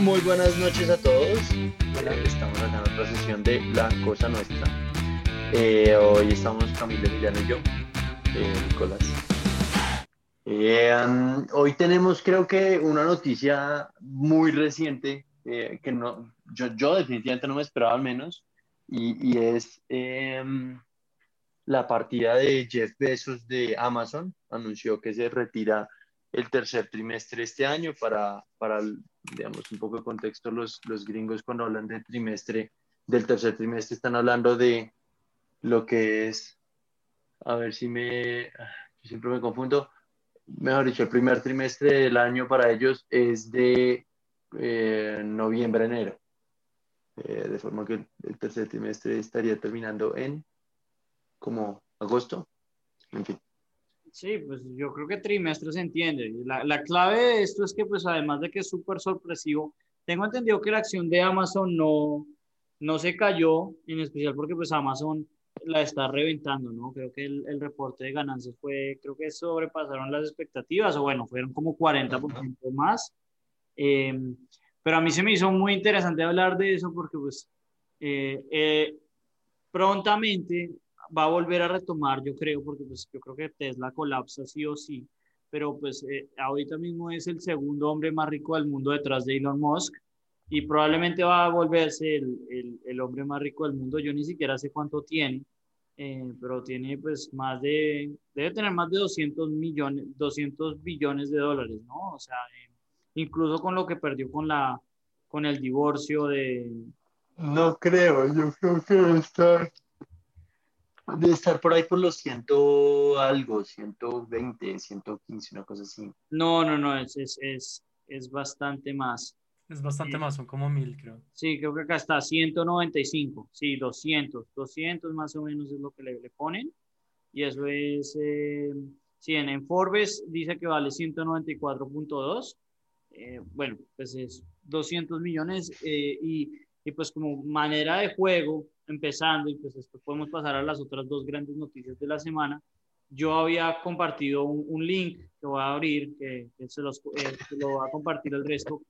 Muy buenas noches a todos. estamos acá en otra sesión de La Cosa Nuestra. Eh, hoy estamos Camilo Emiliano y yo, eh, Nicolás. Eh, hoy tenemos creo que una noticia muy reciente que no, yo, yo, definitivamente no me esperaba al menos y, y es em, la partida de Jeff Bezos de Amazon. Anunció que se retira el tercer trimestre este año para, para digamos, un poco de contexto, los, los gringos cuando hablan del trimestre, del tercer trimestre, están hablando de lo que es, a ver si me, siempre me confundo, mejor dicho, el primer trimestre del año para ellos es de eh, noviembre enero. Eh, de forma que el tercer trimestre estaría terminando en como agosto. En fin. Sí, pues yo creo que trimestre se entiende. La, la clave de esto es que, pues además de que es súper sorpresivo, tengo entendido que la acción de Amazon no, no se cayó, en especial porque pues Amazon la está reventando, ¿no? Creo que el, el reporte de ganancias fue, creo que sobrepasaron las expectativas, o bueno, fueron como 40% más. Eh, pero a mí se me hizo muy interesante hablar de eso porque pues eh, eh, prontamente va a volver a retomar, yo creo, porque pues yo creo que Tesla colapsa sí o sí, pero pues eh, ahorita mismo es el segundo hombre más rico del mundo detrás de Elon Musk y probablemente va a volverse el, el, el hombre más rico del mundo. Yo ni siquiera sé cuánto tiene, eh, pero tiene pues más de, debe tener más de 200 millones, 200 billones de dólares, ¿no? O sea, eh, incluso con lo que perdió con la, con el divorcio de... No creo, yo creo que está Debe estar por ahí por los ciento algo, 120, 115, una cosa así. No, no, no, es, es, es, es bastante más. Es bastante más, son como mil, creo. Sí, creo que acá está 195, sí, 200, 200 más o menos es lo que le, le ponen. Y eso es, eh, sí, en, Forbes dice que vale 194.2. Eh, bueno, pues es 200 millones eh, y, y pues como manera de juego, empezando, y pues después podemos pasar a las otras dos grandes noticias de la semana, yo había compartido un, link que voy a abrir, que, se, los, eh, lo va a compartir el resto,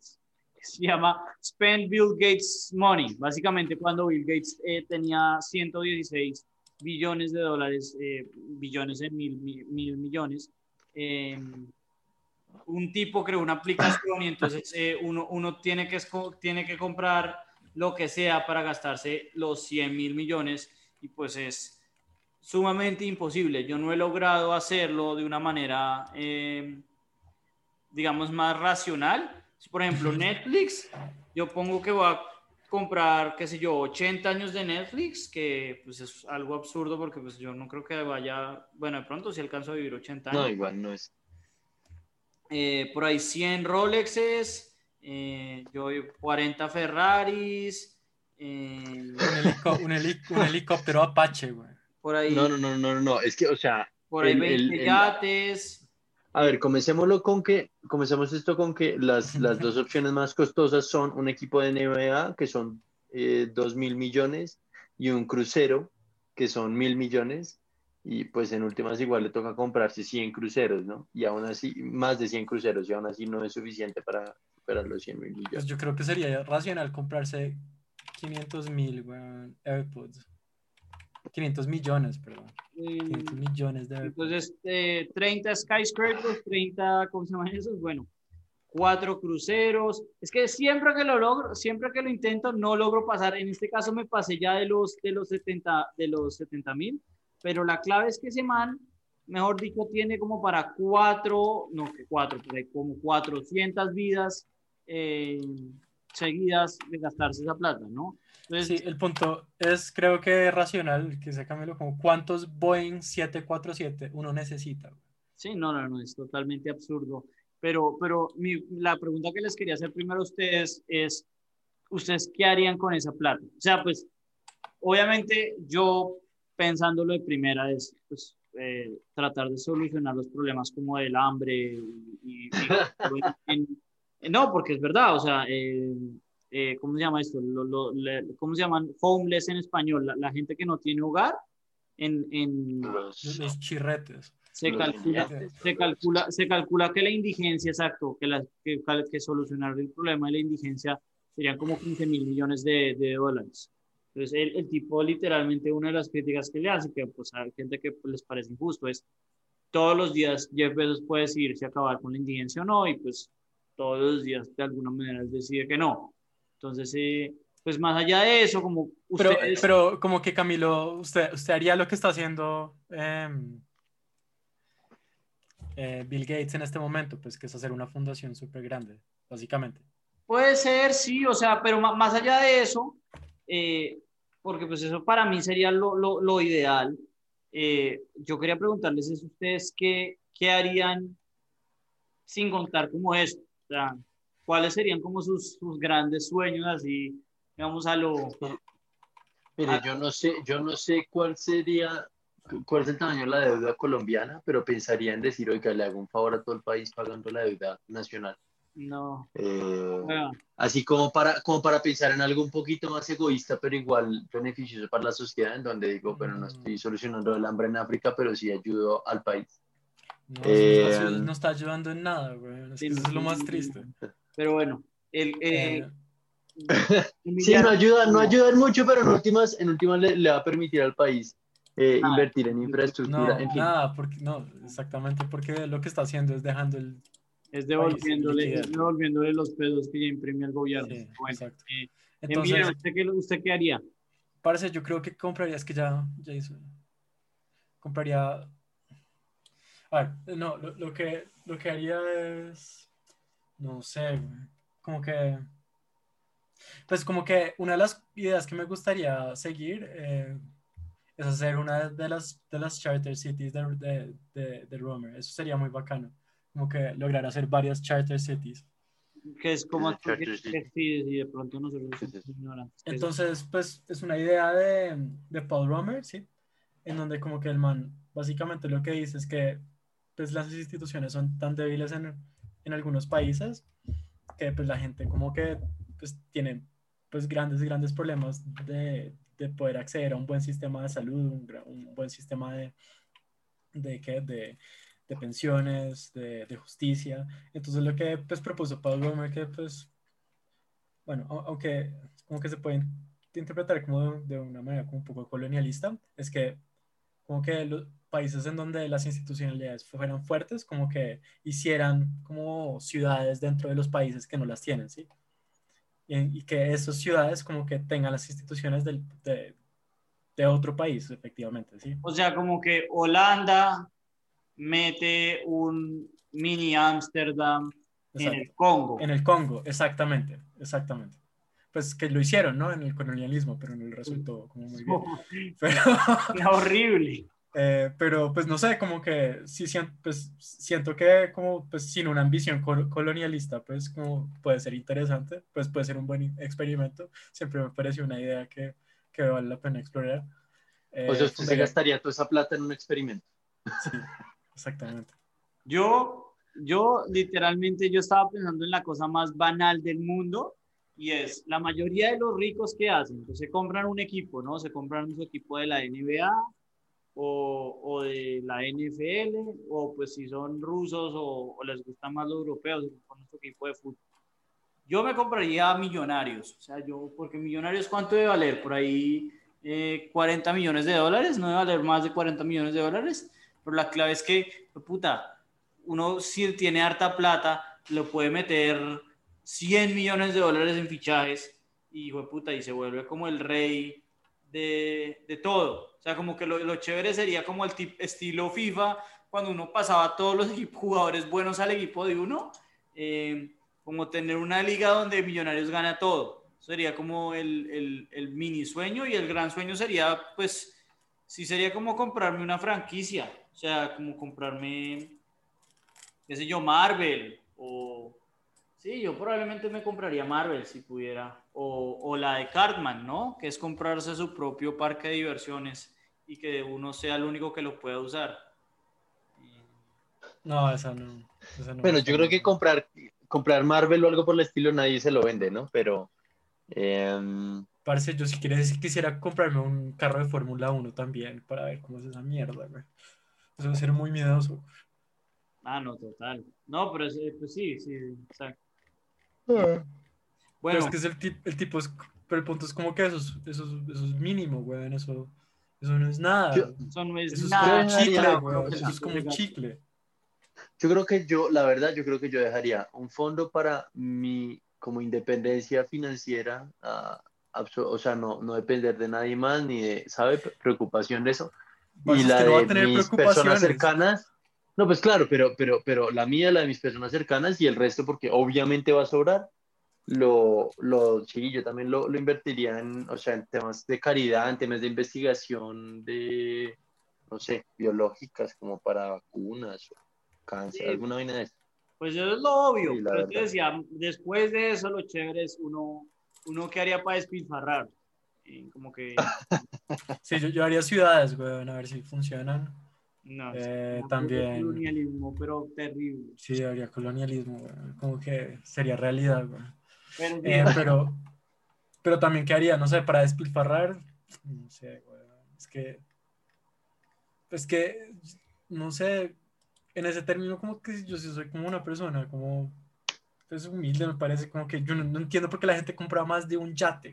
que se llama Spend Bill Gates Money. Básicamente cuando Bill Gates eh, tenía 116 billones de dólares, eh, billones en mil, mil, millones, em, un tipo creó una aplicación y entonces uno, uno tiene, que, tiene que comprar lo que sea para gastarse los 100 mil millones y pues es sumamente imposible. Yo no he logrado hacerlo de una manera, eh, digamos, más racional. Por ejemplo, Netflix, yo pongo que voy a comprar, qué sé yo, 80 años de Netflix, que pues es algo absurdo porque pues yo no creo que vaya, bueno, de pronto si alcanzo a vivir 80 años. No, igual no es. Eh, por ahí 100 Rolexes, eh, yo 40 Ferraris. Eh, un, helicóptero Apache, güey. Por ahí. No, no, no, no, no, es que, o sea. Por ahí 20 yates. A ver, comencémoslo con que, comencemos esto con que las, las dos opciones más costosas son un equipo de NBA, que son eh, 2 mil millones, y un crucero, que son mil millones, y pues en últimas igual le toca comprarse 100 cruceros, ¿no? Y aún así, más de 100 cruceros, y aún así no es suficiente para, los 100 mil millones. Pues yo creo que sería racional comprarse 500 mil AirPods. 500 millones, perdón. 500 millones de AirPods. Entonces, eh, 30 skyscrapers, 30, ¿cómo se llama eso? Bueno, cuatro cruceros. Es que siempre que lo logro, siempre que lo intento, no logro pasar. En este caso me pasé ya de los, de los 70 de los 70 mil, pero la clave es que ese man mejor dicho, tiene como para cuatro, no que cuatro, pero como 400 vidas eh, seguidas de gastarse esa plata, ¿no? Entonces, sí, el punto es, creo que es racional, que se Camilo, como cuántos Boeing 747 uno necesita. Sí, no, no, no, es totalmente absurdo. Pero, pero mi, la pregunta que les quería hacer primero a ustedes es, ¿ustedes qué harían con esa plata? O sea, pues, obviamente yo pensándolo de primera es, pues, eh, tratar de solucionar los problemas como el hambre y, no, porque es verdad, o sea, eh, eh, ¿cómo se llama esto? ¿Cómo se llaman? Homeless en español, la, gente que no tiene hogar en... en los, chirretes. Se calcula, se, calcula, se calcula que la indigencia, exacto, que, la, que, que solucionar el problema de la indigencia serían como 15 mil millones de, de, dólares. Entonces, el, el, tipo literalmente, una de las críticas que le hace, que pues hay gente que pues, les parece injusto, es todos los días Jeff Bezos puede decidir si acabar con la indigencia o no, y pues todos los días de alguna manera decide que no. Entonces, eh, pues más allá de eso, como Pero, pero como que Camilo, usted, usted haría lo que está haciendo em, eh, Bill Gates en este momento, pues que es hacer una fundación súper grande, básicamente. Puede ser, sí, o sea, pero más allá de eso, eh, porque pues eso para mí sería lo, lo, lo ideal. yo quería preguntarles a ustedes qué, qué harían sin contar como esto sea, ¿cuáles serían como sus, sus grandes sueños así, digamos, a lo... Mire, yo no sé, yo no sé cuál sería, cuál es el tamaño de la deuda colombiana, pero pensaría en decir, oiga, le hago un favor a todo el país pagando la deuda nacional. No. Eh, así como para, como para pensar en algo un poquito más egoísta, pero igual beneficioso para la sociedad, en donde digo, bueno, no estoy solucionando el hambre en África, pero sí ayudo al país. No, eh, no, está, ayudando en nada, güey. eso es lo más triste. Pero bueno, el, eh, sí, no ayuda, no ayuda mucho, pero en últimas, en últimas le, va a permitir al país eh, invertir en infraestructura. No, nada, porque, no, exactamente, porque lo que está haciendo es dejando el. Es devolviéndole, devolviéndole los pesos que ya imprimió el gobierno. exacto. Entonces, ¿usted qué, ¿usted qué haría? Parece, yo creo que compraría, es que ya, ya hizo. Compraría a ver, no, lo, que, lo que haría es, no sé, como que, pues como que una de las ideas que me gustaría seguir eh, es hacer una de las, de las charter cities de, de, de, Romer. Eso sería muy bacano, como que lograr hacer varias charter cities. Que es como que y de pronto nosotros Entonces, pues es una idea de, de Paul Romer, ¿sí? En donde como que el man básicamente lo que dice es que pues las instituciones son tan débiles en, en algunos países que pues la gente como que pues tiene pues grandes, grandes problemas de, de poder acceder a un buen sistema de salud, un, un buen sistema de, de, de, de pensiones, de, de, justicia. Entonces lo que pues propuso Paul Romer que pues, bueno, aunque como que se puede interpretar como de, una manera como un poco colonialista, es que como que los países en donde las institucionalidades fueran fuertes, como que hicieran como ciudades dentro de los países que no las tienen, ¿sí? Y, que esas ciudades como que tengan las instituciones del, de, de, otro país, efectivamente, ¿sí? O sea, como que Holanda mete un mini Ámsterdam en el Congo. En el Congo, exactamente, exactamente pues que lo hicieron, ¿no? En el colonialismo, pero no resultó como muy bien. Pero, horrible. Eh, pero pues no sé, como que sí siento, pues, siento que como pues sin una ambición colonialista, pues como puede ser interesante, pues puede ser un buen experimento. Siempre me pareció una idea que, que vale la pena explorar. o sea, usted se gastaría toda esa plata en un experimento. Sí, exactamente. Yo, yo literalmente, yo estaba pensando en la cosa más banal del mundo, y es la mayoría de los ricos que hacen, pues se compran un equipo, ¿no? Se compran su equipo de la NBA o, o de la NFL, o pues si son rusos o, les gustan más los europeos, compran su equipo de fútbol. Yo me compraría Millonarios, o sea, yo, porque Millonarios, ¿cuánto debe valer? Por ahí 40 eh, millones de dólares, no debe valer más de 40 millones de dólares, pero la clave es que, puta, uno si tiene harta plata, lo puede meter 100 millones de dólares en fichajes y, hijo puta, y se vuelve como el rey de, de todo. O sea, como que lo, lo chévere sería como el tip, estilo FIFA, cuando uno pasaba todos los jugadores buenos al equipo de uno, eh, como tener una liga donde Millonarios gana todo. Sería como el, el, el, mini sueño y el gran sueño sería, pues, sí sería como comprarme una franquicia, o sea, como comprarme, qué sé yo, Marvel o Sí, yo probablemente me compraría Marvel si pudiera. O, o, la de Cartman, ¿no? Que es comprarse su propio parque de diversiones y que uno sea el único que lo pueda usar. No, esa no. bueno, yo creo que comprar, comprar Marvel o algo por el estilo nadie se lo vende, ¿no? Pero... Eh... Parece, yo si quieres quisiera comprarme un carro de Fórmula 1 también para ver cómo es esa mierda, güey. Eso debe ser muy miedoso. Ah, no, total. No, pero eh, pues sí, sí, exacto. Pero Bueno, es que es el, tip- el tipo es, pero el punto es como que eso es, eso es, eso es mínimo, weón, eso, eso no es nada. Yo- eso no es eso es como un chicle, weón, eso es como chicle. Yo creo que yo, la verdad, yo creo que yo dejaría un fondo para mi como independencia financiera, abso- o sea, no, no depender de nadie más ni de, ¿sabe? Preocupación de eso. Pues y es la que no va a de tener mis personas cercanas. No, pues claro, pero, pero, pero la mía, la de mis personas cercanas y el resto, porque obviamente va a sobrar, lo, lo sí, yo también lo, lo invertiría en, o sea, en temas de caridad, en temas de investigación de, no sé, biológicas, como para vacunas o cáncer, Sí. alguna vaina de eso. Pues eso es lo obvio. Sí, pero te decía, después de eso, lo chévere es uno, uno que haría para despilfarrar. Eh, como que. Sí, yo, yo haría ciudades, weón, a ver si funcionan. No, Eh, también. colonialismo, pero terrible. Sí, haría colonialismo, weón, como que sería realidad, weón. Pero, Eh, pero, pero también, ¿qué haría? No sé, para despilfarrar, no sé, weón. Es que, es que, no sé, en ese término, como que yo sí soy como una persona, como, es humilde, me parece, como que yo no, no entiendo por qué la gente compra más de un yate.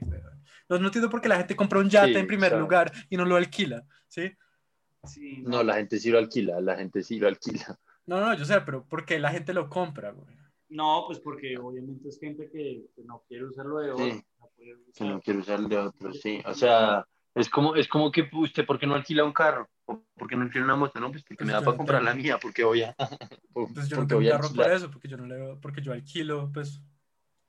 No, no entiendo por qué la gente compra un yate Sí, en primer o sea. lugar y no lo alquila, ¿sí? Sí, No, la gente sí lo alquila, la gente sí lo alquila. No, no, yo sé, pero ¿por qué la gente lo compra, weón? No, pues porque obviamente es gente que, que no quiere usarlo de oro. Sí. no Que no quiero usar el de otro, sí. O sea, es como, es como que usted, ¿por qué no alquila un carro? ¿O ¿Por qué no alquila una moto? No, pues porque Pues me da para no comprar tengo. la mía, porque voy a. Pues yo no tengo voy un a carro por alquilar. eso, porque yo no le porque yo alquilo, pues,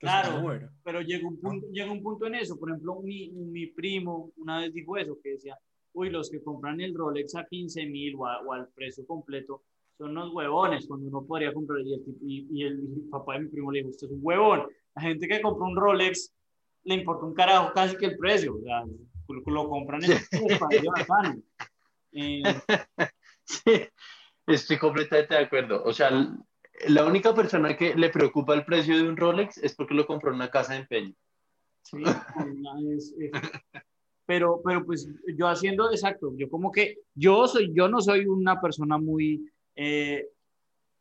pues Claro. Uber. pero llega un punto, llega un punto en eso. Por ejemplo, mi, mi primo una vez dijo eso, que decía, uy, los que compran el Rolex a 15 mil o, a- o al precio completo son unos huevones, cuando uno podría comprar. Y el, y, y el papá de mi primo le dijo, usted es un huevón. La gente que compra un Rolex le importa un carajo casi que el precio. O sea, lo, lo compran en bacano. Eh, Sí, estoy completamente de acuerdo. O sea, la única persona que le preocupa el precio de un Rolex es porque lo compró en una casa de empeño. Sí, es- es- pero, pero pues yo haciendo, exacto, yo como que, yo soy, yo no soy una persona muy eh,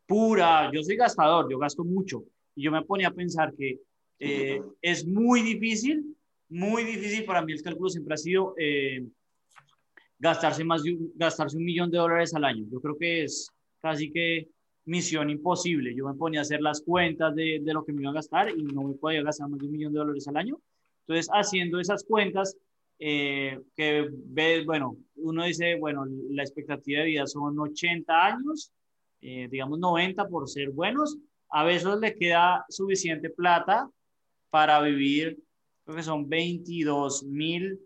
pura, yo soy gastador, yo gasto mucho, y yo me ponía a pensar que eh, es muy difícil, muy difícil para mí el cálculo siempre ha sido eh, gastarse más de un, gastarse un millón de dólares al año, yo creo que es casi que misión imposible, yo me ponía a hacer las cuentas de, de lo que me iba a gastar y no me podía gastar más de un millón de dólares al año, entonces, haciendo esas cuentas, eh, que ves, bueno, uno dice, bueno, la expectativa de vida son 80 años, eh, digamos 90 por ser buenos, a veces le queda suficiente plata para vivir, creo que son 22 mil,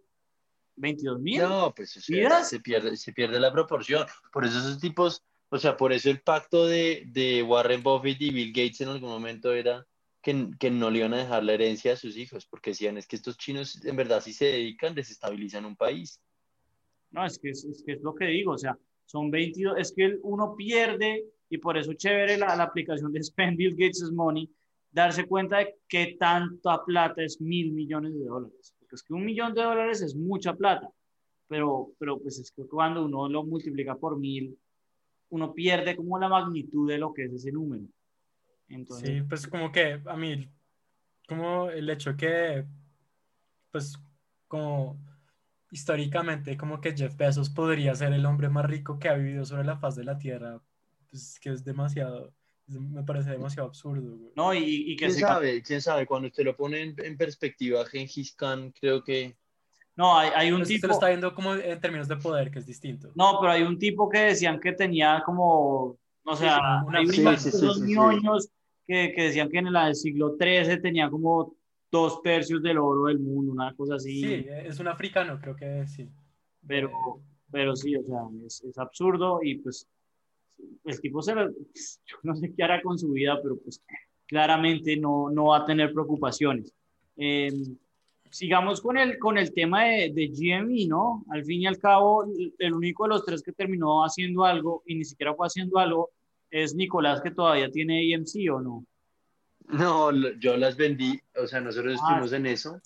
22 mil. No, pues o sea, se pierde, se pierde la proporción. Por eso esos tipos, o sea, por eso el pacto de, de Warren Buffett y Bill Gates en algún momento era que, que no le iban a dejar la herencia a sus hijos, porque decían, es que estos chinos en verdad si se dedican, desestabilizan un país. No, es que es, es que es lo que digo, o sea, son 22, es que uno pierde, y por eso chévere la, la aplicación de Spend Bill Gates' Money, darse cuenta de qué tanta plata es mil millones de dólares. Porque es que un millón de dólares es mucha plata, pero, pero pues es que cuando uno lo multiplica por mil, uno pierde como la magnitud de lo que es ese número. Entonces, Sí, pues como que a mí, como el hecho que, pues como históricamente, como que Jeff Bezos podría ser el hombre más rico que ha vivido sobre la faz de la Tierra, pues que es demasiado, me parece demasiado absurdo. güey. no, y, y que ¿Quién se... sabe? ¿Quién sabe? Cuando usted lo pone en, en perspectiva, Gengis Khan, creo que... No, hay, hay un Pero tipo... usted lo está viendo como en términos de poder, que es distinto. No, pero hay un tipo que decían que tenía como, o sea, como una hay Sí, unos sí, sí, esos sí, sí. ñoños que, que decían que en el siglo XIII tenía como dos tercios del oro del mundo, una cosa así. Sí, es un africano, creo que sí. Pero, pero sí, o sea, es, es absurdo y pues el tipo se lo, yo no sé qué hará con su vida, pero pues claramente no, no va a tener preocupaciones. Eh, sigamos con el, con el tema de, de GME, ¿no? Al fin y al cabo, el único de los tres que terminó haciendo algo y ni siquiera fue haciendo algo es Nicolás, que todavía tiene AMC o no. No, yo las vendí, o sea, nosotros Ah. estuvimos en eso.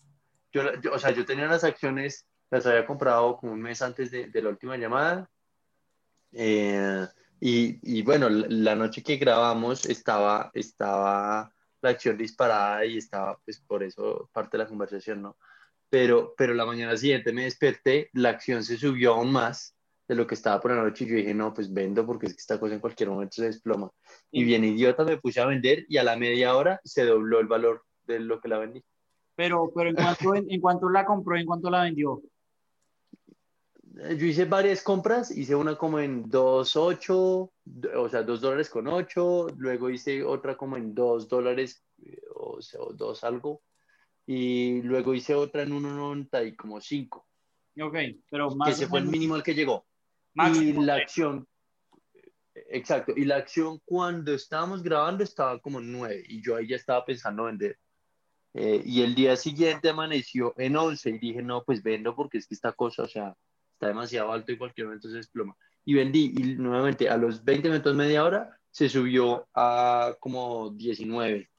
Yo, o sea, yo tenía las acciones, las había comprado como un mes antes de, de la última llamada Eh, y, y, bueno, la noche que grabamos estaba, estaba la acción disparada y estaba, pues por eso parte de la conversación, ¿no? Pero, pero la mañana siguiente me desperté, la acción se subió aún más de lo que estaba por la noche y yo dije, no, pues vendo porque es que esta cosa en cualquier momento se desploma. Y bien idiota me puse a vender y a la media hora se dobló el valor de lo que la vendí. Pero, pero ¿en cuánto, en, cuánto la compró, en cuánto la vendió? Yo hice varias compras, hice una como en 2.8, o sea, 2 dólares con 8, luego hice otra como en 2 dólares, o sea, 2 algo, y luego hice otra en 1.90 y como 5. Ok, pero más. Que se fue el mínimo al que llegó. Y la acción, exacto, y la acción cuando estábamos grabando estaba como 9, y yo ahí ya estaba pensando vender. Eh, y el día siguiente amaneció en 11 y dije, no, pues vendo porque es que esta cosa, o sea, está demasiado alto y cualquier momento se desploma. Y vendí y nuevamente a los 20 minutos, media hora, se subió a como 19.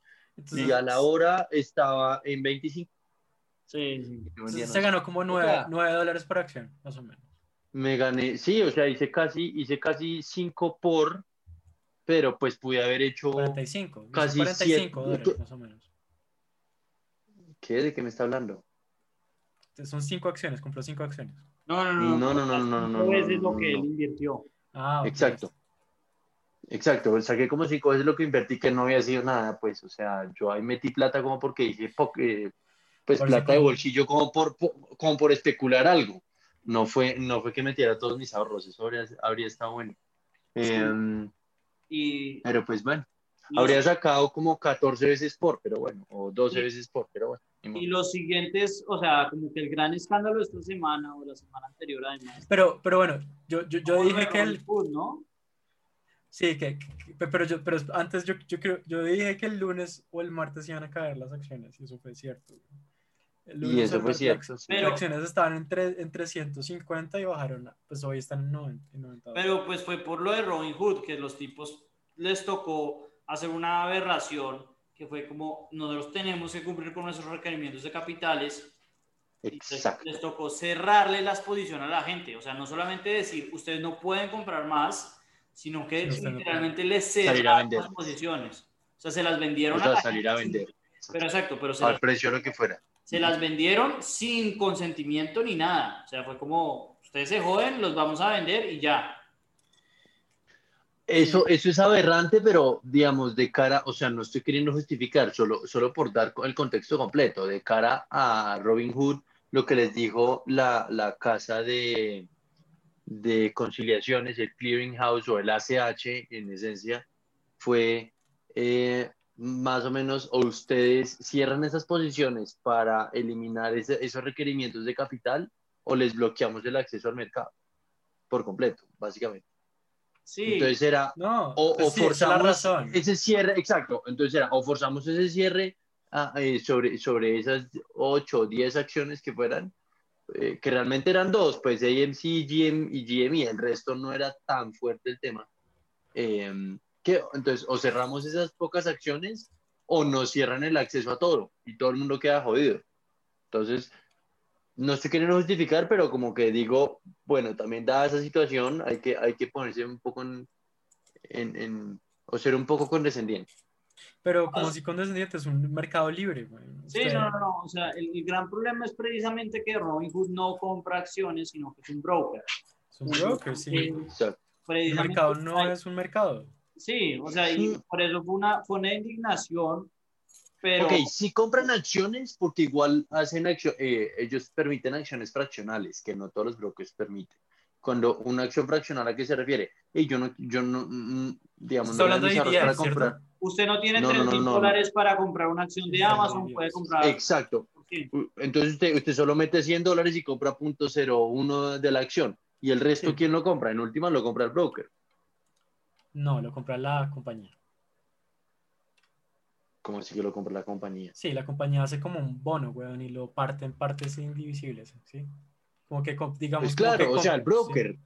y a la hora estaba en 25. Sí, se ganó como 9, dólares por acción, más o menos. Me gané, sí, o sea, hice casi, hice casi 5 por, pero pues pude haber hecho 45, casi 45 dólares, más o menos. ¿Qué? ¿De qué me está hablando? Son 5 acciones, compró 5 acciones. No, no, no. No, no, no, no, no. es lo que él invirtió. Ah, Exacto. Exacto, saqué como cinco veces lo que invertí que no había sido nada, pues, o sea, yo ahí metí plata como porque dije, eh, pues plata de bolsillo como por, como por especular algo. No fue, no fue que metiera todos mis ahorros, eso habría, estado bueno. Em, y, pero pues bueno, habría sacado como 14 veces por, pero bueno, o 12 veces por, pero bueno. Y los siguientes, o sea, como que el gran escándalo esta semana o la semana anterior además. Pero, pero bueno, yo, yo, yo dije que el... Food, ¿no? Sí, que, pero, yo, pero antes yo, yo, creo, yo dije que el lunes o el martes iban a caer las acciones y eso fue cierto. Y eso fue cierto. Las, acciones estaban entre, entre 150 y bajaron, pues hoy están en 90. pero pues fue por lo de Robin Hood, que los tipos les tocó hacer una aberración que fue como nosotros tenemos que cumplir con nuestros requerimientos de capitales. Exacto. Les, tocó cerrarle las posiciones a la gente. O sea, no solamente decir, ustedes no pueden comprar más, sino que literalmente les cerraron las posiciones. O sea, se las vendieron a salir a vender. Pero exacto, pero se al precio lo que fuera. Se las vendieron sin consentimiento ni nada. O sea, fue como, ustedes se joden, los vamos a vender y ya. Eso, eso es aberrante, pero digamos, de cara, o sea, no estoy queriendo justificar, solo, solo por dar el contexto completo, de cara a Robin Hood, lo que les dijo la, la casa de, de conciliaciones, el Clearing House o el ACH en esencia, fue eh, más o menos, o ustedes cierran esas posiciones para eliminar esos requerimientos de capital o les bloqueamos el acceso al mercado por completo, básicamente. Entonces era, no, o, pues forzamos ese cierre, exacto, entonces era, o forzamos ese cierre ah, eh, sobre, sobre esas 8 o 10 acciones que fueran, eh, que realmente eran dos, pues AMC, GM y GME, el resto no era tan fuerte el tema. Em, que, entonces, o cerramos esas pocas acciones o nos cierran el acceso a todo y todo el mundo queda jodido. Entonces, no estoy queriendo justificar, pero como que digo, bueno, también dada esa situación, hay que, hay que ponerse un poco en, en, o ser un poco condescendiente. Pero como si condescendiente es un mercado libre. Sí, no, no, no. O sea, el, gran problema es precisamente que Robinhood no compra acciones, sino que es un broker. Es un broker, sí. El mercado no es un mercado. Sí, o sea, y por eso fue una, fue una indignación pero... Ok, si compran acciones, porque igual hacen eh, ellos permiten acciones fraccionales, que no todos los brokers permiten. Cuando una acción fraccional, ¿a qué se refiere? Y yo no, yo no, mm, mm, digamos, no hablando de para comprar. Usted no tiene 3 mil dólares para comprar una acción de Amazon, puede comprar. Exacto. Entonces usted, usted solo mete 100 dólares y compra .01 de la acción. ¿Y el resto quién lo compra? En última lo compra el broker. No, lo compra la compañía. Como si que lo compra la compañía. Sí, la compañía hace como un bono, weón, y lo parte en partes indivisibles, ¿sí? Como que, digamos... Pues claro, o sea, el broker.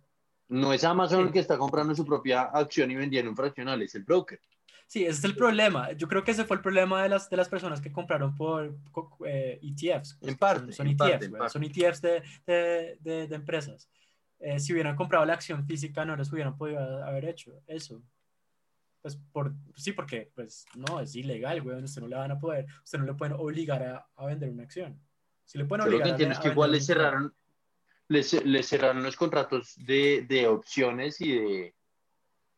No es Amazon el que está comprando su propia acción y vendiendo un fraccional, es el broker. Sí, ese es el problema. Yo creo que ese fue el problema de las, de las personas que compraron por ETFs. Eh, e en parte. Son ETFs, son ETFs de, de, de, de, empresas. Eh, si hubieran comprado la acción física no les hubieran podido haber hecho eso. Pues por, sí, porque pues no, es ilegal, güey, usted no le van a poder, usted no le pueden obligar a, a vender una acción. Si le pueden Yo lo obligar que a, es a que igual le cerraron, le, ce- le cerraron los contratos de, de opciones y de,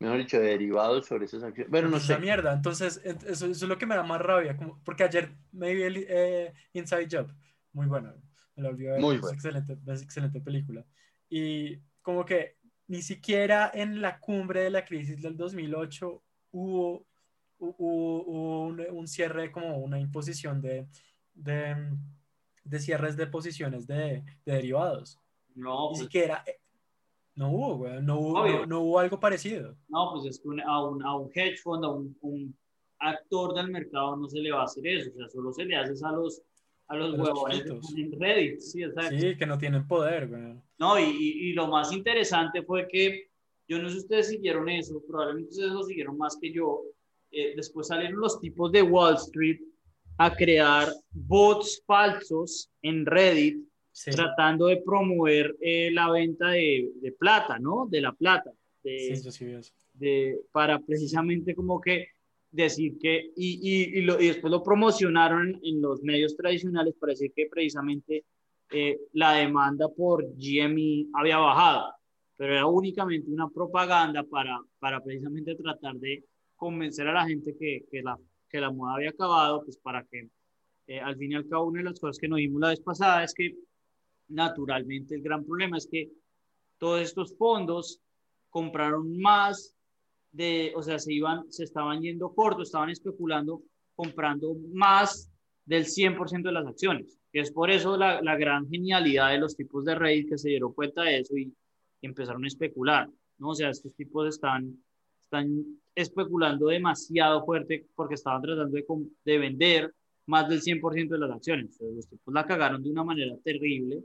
mejor dicho, de derivados sobre esas acciones. Bueno, no esa sé. mierda. Entonces, ent- eso, eso es lo que me da más rabia. Como, porque ayer me vi el eh, Inside Job. Muy bueno. Me lo olvidé. Muy es bueno. excelente, es excelente película. Y como que ni siquiera en la cumbre de la crisis del 2008 hubo, hu- hubo, hubo un, un cierre, como una imposición de, de, de cierres de posiciones de, de derivados. No, Ni pues, siquiera. eh, No hubo, güey. No hubo, no, no hubo algo parecido. no, pues es que un- a, un, a un hedge fund, a un, un actor del mercado no se le va a hacer eso. O sea, solo se le hace a los, a los A huevones en Reddit. Sí, exacto. Sí, que no tienen poder, güey. No, y, y- lo más interesante fue que, yo no sé si ustedes siguieron eso, probablemente ustedes lo siguieron más que yo, eh, después salieron los tipos de Wall Street a crear bots falsos en Reddit Sí. tratando de promover eh, la venta de, de plata, ¿no? De la plata, de, Sí, yo sí eso. de- para precisamente como que decir que, y, y, y, lo- después lo promocionaron en los medios tradicionales para decir que precisamente eh, la demanda por GME había bajado, pero era únicamente una propaganda para, para precisamente tratar de convencer a la gente que, que, la, que la moda había acabado, pues para que eh, al fin y al cabo una de las cosas que nos vimos la vez pasada es que naturalmente el gran problema es que todos estos fondos compraron más de, o sea, se iban, se estaban yendo cortos, estaban especulando, comprando más del 100% de las acciones. Es por eso la, la, gran genialidad de los tipos de Reddit que se dieron cuenta de eso y, y empezaron a especular, ¿no? O sea, estos tipos están, están especulando demasiado fuerte porque estaban tratando de, de vender más del 100% de las acciones. Entonces, los tipos la cagaron de una manera terrible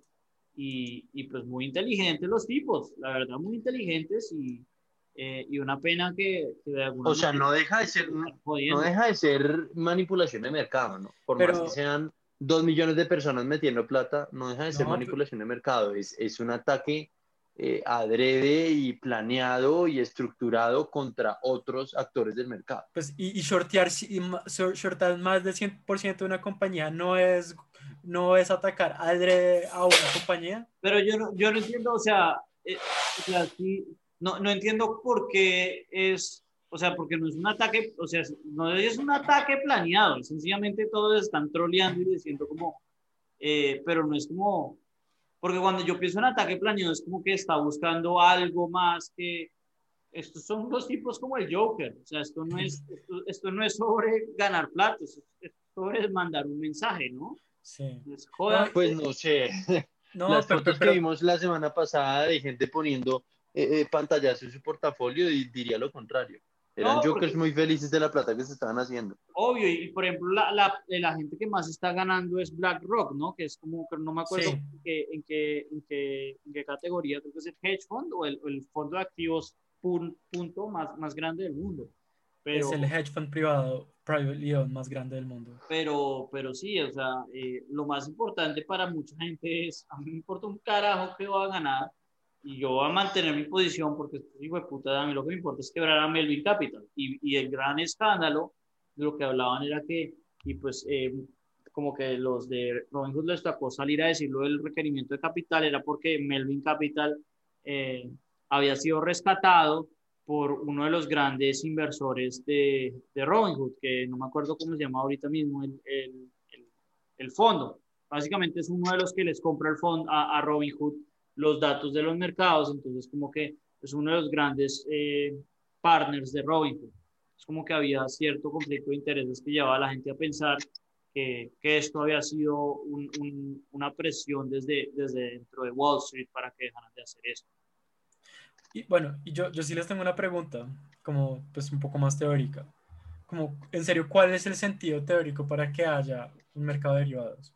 y, y pues muy inteligentes los tipos, la verdad, muy inteligentes y, eh, y una pena que, que de alguna O sea, no deja de ser, no, deja de ser manipulación de mercado, ¿no? Por Pero- más que sean dos millones de personas metiendo plata, no deja de ser No, manipulación de mercado. Es, es un ataque eh, adrede y planeado y estructurado contra otros actores del mercado. Pues, y, y shortear, si- y shortar más del 100% de una compañía no es, no es atacar adrede a una compañía. Pero yo no, yo no entiendo, o sea, eh, o sea, sí, no, no entiendo por qué es, o sea, porque no es un ataque, o sea, no es un ataque planeado, sencillamente todos están troleando y diciendo como, eh, pero no es como, porque cuando yo pienso en ataque planeado es como que está buscando algo más que, estos son los tipos como el Joker, o sea, esto no es, esto, esto no es sobre ganar plata, esto es sobre mandar un mensaje, ¿no? Sí. Es, jodan, Pues no sé, No, las pero, fotos pero- que vimos la semana pasada de gente poniendo eh, eh, pantallazos en su portafolio y diría lo contrario. Eran No, jokers porque- muy felices de la plata que se estaban haciendo. Obvio, y por ejemplo, la, la, la gente que más está ganando es BlackRock, ¿no? Que es como, que no me acuerdo Sí. en, qué, en, qué, en, qué, en qué categoría, creo que es el hedge fund o el, el fondo de activos pun- punto más, más grande del mundo. Pero, es el hedge fund privado, privately owned más grande del mundo. pero, pero sí, o sea, eh, lo más importante para mucha gente es, a mí me importa un carajo que va a ganar y yo voy a mantener mi posición porque, hijo de puta, a mí lo que me importa es quebrar a Melvin Capital. Y, y el gran escándalo lo que hablaban era que, y pues, eh, como que los de Robinhood les tocó salir a decirlo del requerimiento de capital, era porque Melvin Capital eh, había sido rescatado por uno de los grandes inversores de, de Robinhood, que no me acuerdo cómo se llama ahorita mismo el, el, el, el fondo. Básicamente es uno de los que les compra el fondo a, a Robinhood los datos de los mercados, entonces como que es uno de los grandes eh, partners de Robinhood. Es como que había cierto conflicto de intereses que llevaba a la gente a pensar que, que esto había sido un, un, una presión desde, desde dentro de Wall Street para que dejaran de hacer eso. Y bueno, y yo, yo sí les tengo una pregunta, como pues un poco más teórica. Como, en serio, ¿cuál es el sentido teórico para que haya un mercado de derivados?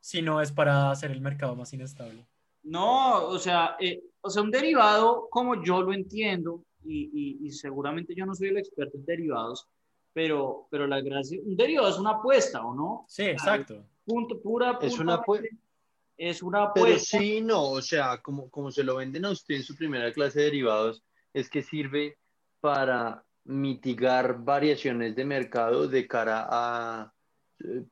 Si no es para hacer el mercado más inestable. No, o sea, eh, o sea, un derivado, como yo lo entiendo, y, y, y, seguramente yo no soy el experto en derivados, pero, pero la gracia, un derivado es una apuesta, ¿o no? Sí, exacto. Punto, pura, Es una apuesta. es una Pero apuesta. sí, no, o sea, como, como se lo venden a usted en su primera clase de derivados, es que sirve para mitigar variaciones de mercado de cara a,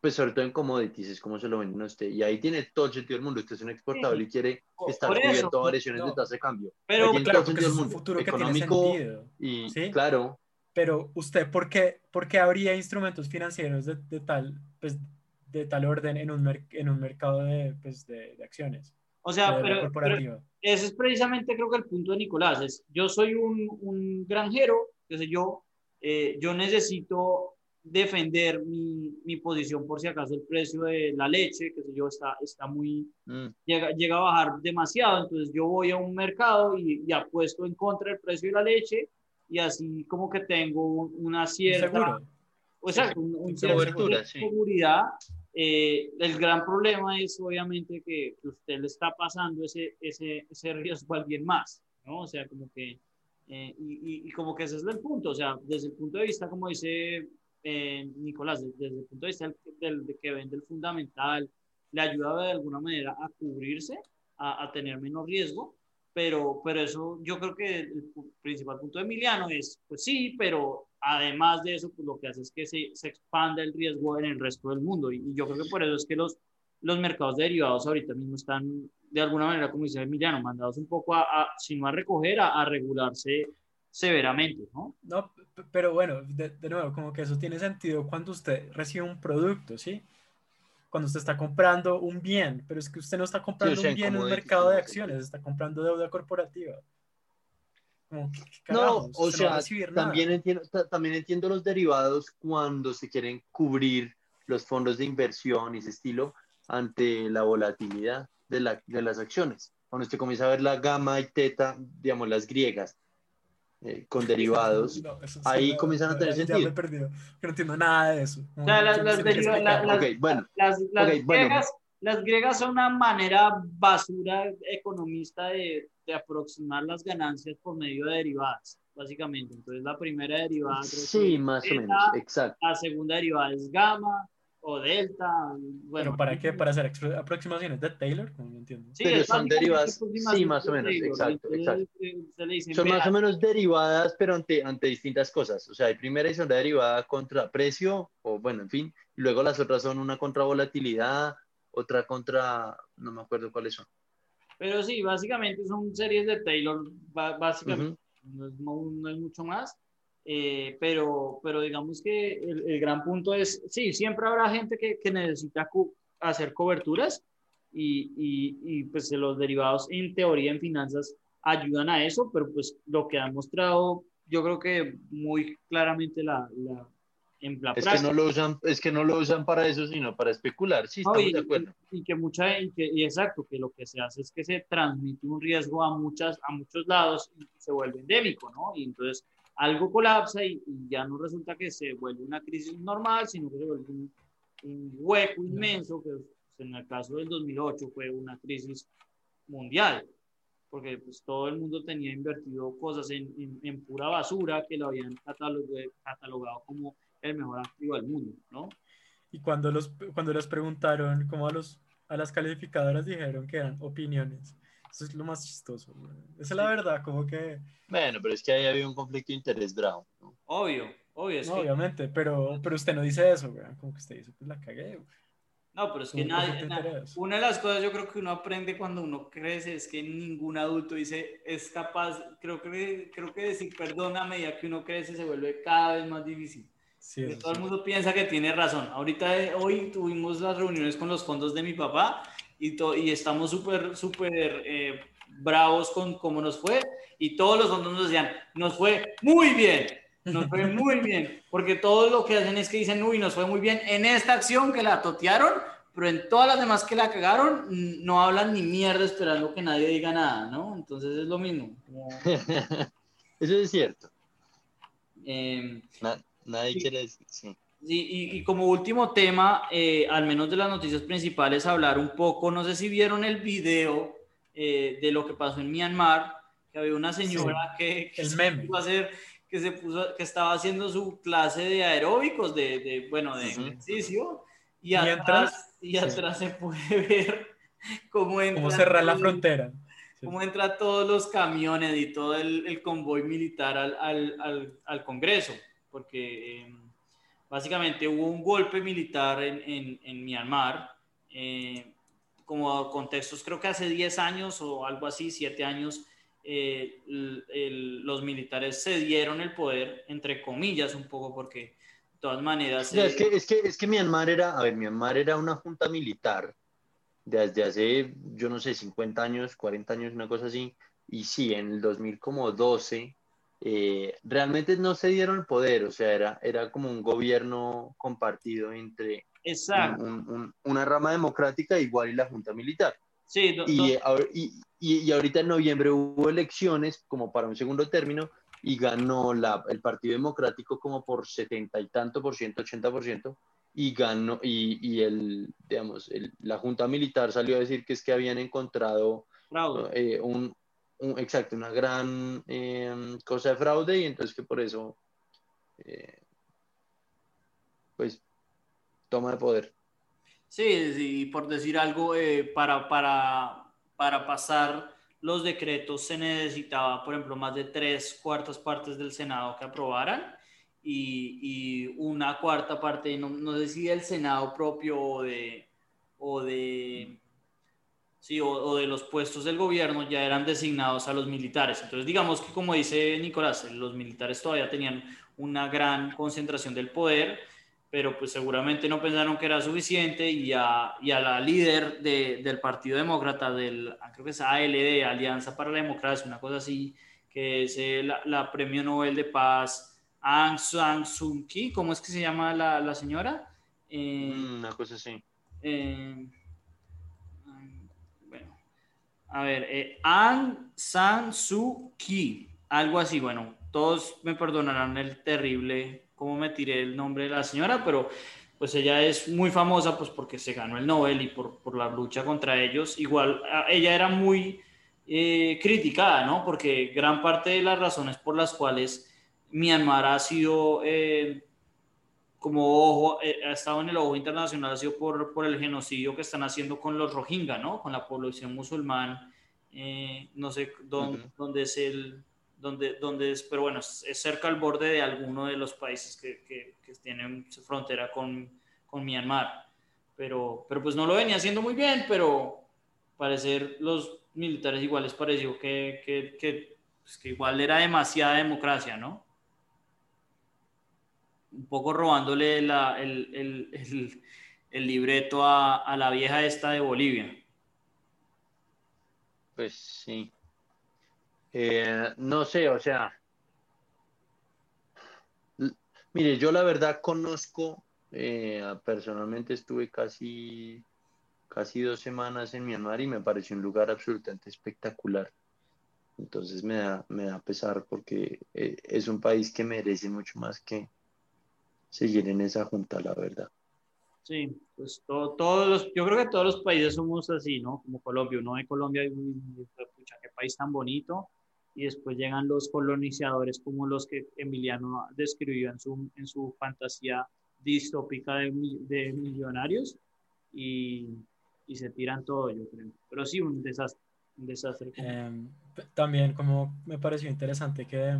pues sobre todo en commodities, es como se lo venden a usted. Y ahí tiene todo el sentido del mundo. Usted es un exportador Sí. y quiere estar eso, cubierto a variaciones no. de tasa de cambio. Pero- Ahí tiene Claro, todo el es un mundo. futuro que tiene Económico y ¿Sí? claro, Pero usted, ¿por qué, por qué habría instrumentos financieros de, de tal, pues, de tal orden en un, mer- en un mercado de, pues, de, de acciones? O sea, de pero, pero corporativa? ese es precisamente creo que el punto de Nicolás. Es, yo soy un, un granjero, qué sé yo, eh, yo necesito defender mi, mi posición por si acaso el precio de la leche, que sé yo, está, está muy, mm, llega, llega a bajar demasiado, entonces yo voy a un mercado y, y apuesto en contra del precio de la leche y así como que tengo un- una cierta... Seguro. O sea, un, un cobertura, de sí. seguridad. Eh, el gran problema es obviamente que, que usted le está pasando ese, ese, ese riesgo a alguien más, ¿no? O sea, como que, eh, y, y- y como que ese es el punto, o sea, desde el punto de vista, como dice eh, Nicolás, desde, desde el punto de vista del, del- de que vende el fundamental, le ayuda de alguna manera a cubrirse, a, a tener menos riesgo, pero, pero eso yo creo que el principal punto de Emiliano es, pues sí, pero además de eso, pues lo que hace es que se, se expanda el riesgo en el resto del mundo. Y, y yo creo que por eso es que los, los mercados de derivados ahorita mismo están, de alguna manera, como dice Emiliano, mandados un poco a, a si no a recoger, a, a regularse severamente, ¿no? No, pero bueno, de, de nuevo, como que eso tiene sentido cuando usted recibe un producto, ¿sí? Cuando usted está comprando un bien, pero es que usted no está comprando sea, un bien en un mercado de acciones, está comprando deuda corporativa. Como, ¿qué- qué No, o no sea, también entiendo, ta- también entiendo los derivados cuando se quieren cubrir los fondos de inversión y ese estilo ante la volatilidad de, la, de las acciones. Cuando usted comienza a ver la gamma y teta, digamos, las griegas, eh, con derivados, No, eso- ahí eso- comienzan a tener ya me he sentido. perdido, no entiendo nada de eso. No, las- las las- Ok, bueno, griegas, las griegas son una manera basura economista de, de aproximar las ganancias por medio de derivadas, básicamente. Entonces, la primera derivada. creo que sí, es más o menos, exacto. La segunda derivada es gamma o delta. Bueno, ¿Pero para qué? ¿Para hacer aproximaciones de Taylor? No, no entiendo. Sí, Pero son derivadas, sí, más o menos, Taylor. exacto, Entonces, eh, usted le dice, Son más o menos derivadas, pero ante, ante distintas cosas. O sea, hay primera y segunda derivada contra precio, o bueno, en fin. Y luego las otras son una contra volatilidad, otra contra, no me acuerdo cuáles son. Pero sí, básicamente son series de Taylor, básicamente. Ujú. no, es, no- no es mucho más. Eh, pero, pero digamos que el, el gran punto es, sí, siempre habrá gente que, que necesita cu- hacer coberturas y, y, y, pues los derivados en teoría en finanzas ayudan a eso, pero pues lo que ha mostrado yo creo que muy claramente la, la en la Es que no lo usan, es que no lo usan para eso, sino para especular. Sí, No, estamos y, de acuerdo. y- y que mucha y que y exacto que lo que se hace es que se transmite un riesgo a muchas a muchos lados y se vuelve endémico no y entonces algo colapsa y, y ya no resulta que se vuelve una crisis normal sino que se vuelve un, un hueco inmenso que pues, en el caso del 2008 fue una crisis mundial porque pues todo el mundo tenía invertido cosas en, en, en pura basura que lo habían catalog- catalogado como el mejor activo del mundo no Y cuando, los, cuando les preguntaron, como a, los, a las calificadoras dijeron que eran opiniones. Eso es lo más chistoso. Esa es la Sí. verdad, como que, Bueno, pero es que ahí había un conflicto de interés bravo. ¿no? obvio obvio es no, que obviamente, pero, pero usted no dice eso, güey. Como que usted dice, pues la cagué, güey. No, pero es que nadie, na- una de las cosas yo creo que uno aprende cuando uno crece es que ningún adulto dice es capaz, creo que, creo que decir perdón a medida que uno crece se vuelve cada vez más difícil. Sí, todo el sí. mundo piensa que tiene razón. Ahorita, eh, hoy tuvimos las reuniones con los fondos de mi papá y, y estamos súper, súper eh, bravos con cómo nos fue y todos los fondos nos decían, nos fue muy bien, nos fue muy bien, porque todo lo que hacen es que dicen, uy, nos fue muy bien en esta acción que la totearon, pero en todas las demás que la cagaron, mm, no hablan ni mierda esperando que nadie diga nada, ¿no? Entonces es lo mismo. Eso es cierto. em, Na- nadie Sí. quiere decir, sí. Y, y- y como último tema, eh, al menos de las noticias principales, hablar un poco, no sé si vieron el video eh, de lo que pasó en Myanmar, que había una señora que, que el se meme. puso a hacer, que se puso, que estaba haciendo su clase de aeróbicos, de, de, bueno, de ejercicio, y Mientras- atrás, y sí. atrás se puede ver cómo, entra cómo cerrar la frontera. Cómo entra todos los camiones y todo el, el convoy militar al, al, al, Congreso, porque em, básicamente hubo un golpe militar en, en, en Myanmar, eh, como contextos, creo que hace 10 años o algo así, 7 años, eh, los militares cedieron el poder, entre comillas, un poco, porque de todas maneras... es, que, es, que, es que Myanmar era, a ver, Myanmar era una junta militar desde hace, yo no sé, 50 años, 40 años, una cosa así, y sí, en el 2012 eh, realmente no se dieron el poder, o sea, era, era como un gobierno compartido entre una rama democrática igual y la junta militar. Sí, y, y, ahorita en noviembre hubo elecciones como para un segundo término y ganó la, el Partido Democrático como por setenta y tanto por ciento, 80 por ciento, y ganó, y, y el, digamos, el, la Junta Militar salió a decir que es que habían encontrado eh, un, un, exacto, una gran eh, cosa de fraude y entonces que por eso, eh, pues, toma de poder. Sí, sí, por decir algo, eh, para, para, para pasar los decretos se necesitaba, por ejemplo, más de tres cuartas partes del Senado que aprobaran y, y una cuarta parte, no, no, sé si del Senado propio o de, o de, sí, o, o, de los puestos del gobierno ya eran designados a los militares. Entonces, digamos que como dice Nicolás, los militares todavía tenían una gran concentración del poder pero pues seguramente no pensaron que era suficiente y a, y a la líder de, del Partido Demócrata, del, ah, creo que es ALD, Alianza para la Democracia, una cosa así, que es eh, la, la Premio Nobel de Paz, Aung San Suu Kyi, ¿cómo es que se llama la, la señora? Eh, mm, una cosa así. Eh, a ver, eh, Aung San Suu Kyi, algo así, bueno, todos me perdonarán el terrible cómo me tiré el nombre de la señora, pero pues ella es muy famosa pues porque se ganó el Nobel y por, por la lucha contra ellos. Igual ella era muy eh, criticada, ¿no? Porque gran parte de las razones por las cuales Myanmar ha sido eh, como ojo, eh, ha estado en el ojo internacional ha sido por, por el genocidio que están haciendo con los Rohingya, ¿no? Con la población musulmán, no sé dónde, dónde es el donde, donde es, pero bueno, es, cerca al borde de alguno de los países que, que, tienen frontera con, con, Myanmar. Pero, pero pues no lo venía haciendo muy bien, pero parecer los militares iguales pareció que, que, que, pues que igual era demasiada democracia, ¿no? Un poco robándole la, el, el, el, libreto a, a la vieja esta de Bolivia. Pues sí. Eh, no sé, o sea, mire, yo la verdad conozco, eh, personalmente estuve casi, casi dos semanas en Myanmar y me pareció un lugar absolutamente espectacular. Entonces me da, me da pesar porque eh, es un país que merece mucho más que seguir en esa junta, la verdad. Sí, pues todos los, yo creo que todos los países somos así, ¿no? Como Colombia, uno de Colombia, pucha, qué país tan bonito, y después llegan los colonizadores como los que Emiliano describió en su, en su fantasía distópica de, de millonarios y, y, se tiran todo, yo creo. Pero sí, un desastre. Un desastre. Em, también como me pareció interesante que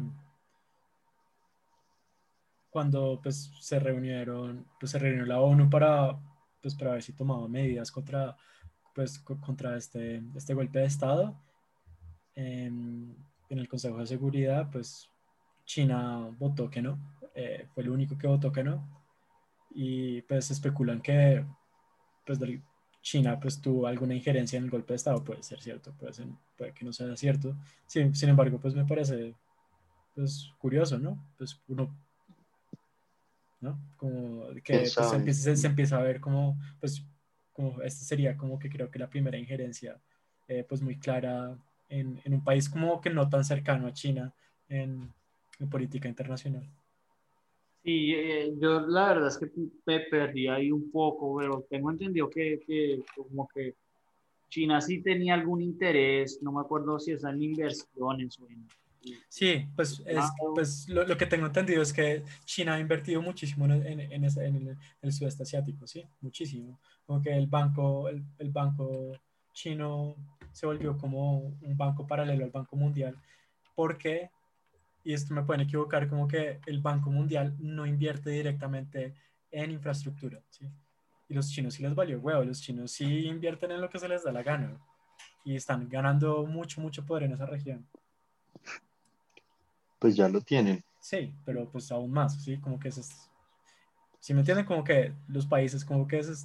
cuando pues se reunieron, pues se reunió la ONU para, pues, para ver si tomaba medidas contra, pues, contra este, este golpe de Estado. Eh, en el Consejo de Seguridad, pues China votó que no, eh, fue el único que votó que no, y pues especulan que pues China pues tuvo alguna injerencia en el golpe de Estado, puede ser cierto, puede, ser, puede que no sea cierto, sin, sin embargo pues me parece pues curioso, ¿no? Pues uno ¿no? Como que pues, se, empieza, se, empieza, a ver como, pues, como esta sería como que creo que la primera injerencia, eh, pues muy clara en, en, un país como que no tan cercano a China en, en política internacional. Sí, eh, yo la verdad es que me perdí ahí un poco, pero tengo entendido que, que, como que China sí tenía algún interés, no me acuerdo si es en inversiones o en... Sí, pues, es, pues lo, lo, que tengo entendido es que China ha invertido muchísimo en, en, en, ese, en el, el, sudeste asiático, sí, muchísimo. Como que el banco, el, el banco chino se volvió como un banco paralelo al Banco Mundial, porque, y esto me pueden equivocar, como que el Banco Mundial no invierte directamente en infraestructura, ¿sí? Y los chinos sí les valió huevo, los chinos sí invierten en lo que se les da la gana y están ganando mucho, mucho poder en esa región. Pues ya lo tienen. Sí, pero pues aún más, ¿sí? Como que es... Si me entienden, como que los países, como que es...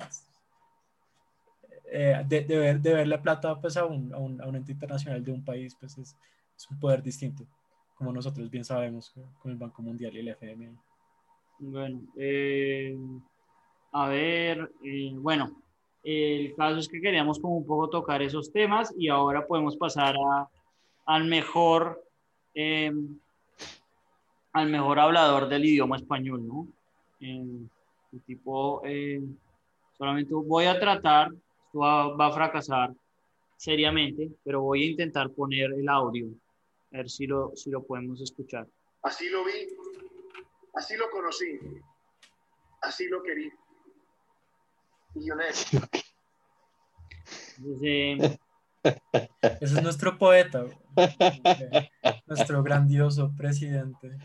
Eh, de, de, ver, de ver la plata pues a un, a, un, a un ente internacional de un país, pues es, es, un poder distinto, como nosotros bien sabemos con el Banco Mundial y el FMI. Bueno, eh, a ver, eh, bueno, el caso es que queríamos como un poco tocar esos temas y ahora podemos pasar a, al mejor... Eh, al mejor hablador del idioma español, ¿no? Eh, el tipo, eh, solamente voy a tratar, esto va, va, a fracasar seriamente, pero voy a intentar poner el audio, a ver si lo, si lo podemos escuchar. Así lo vi, así lo conocí, así lo querí. Y yo Entonces, ese es nuestro poeta, nuestro grandioso presidente.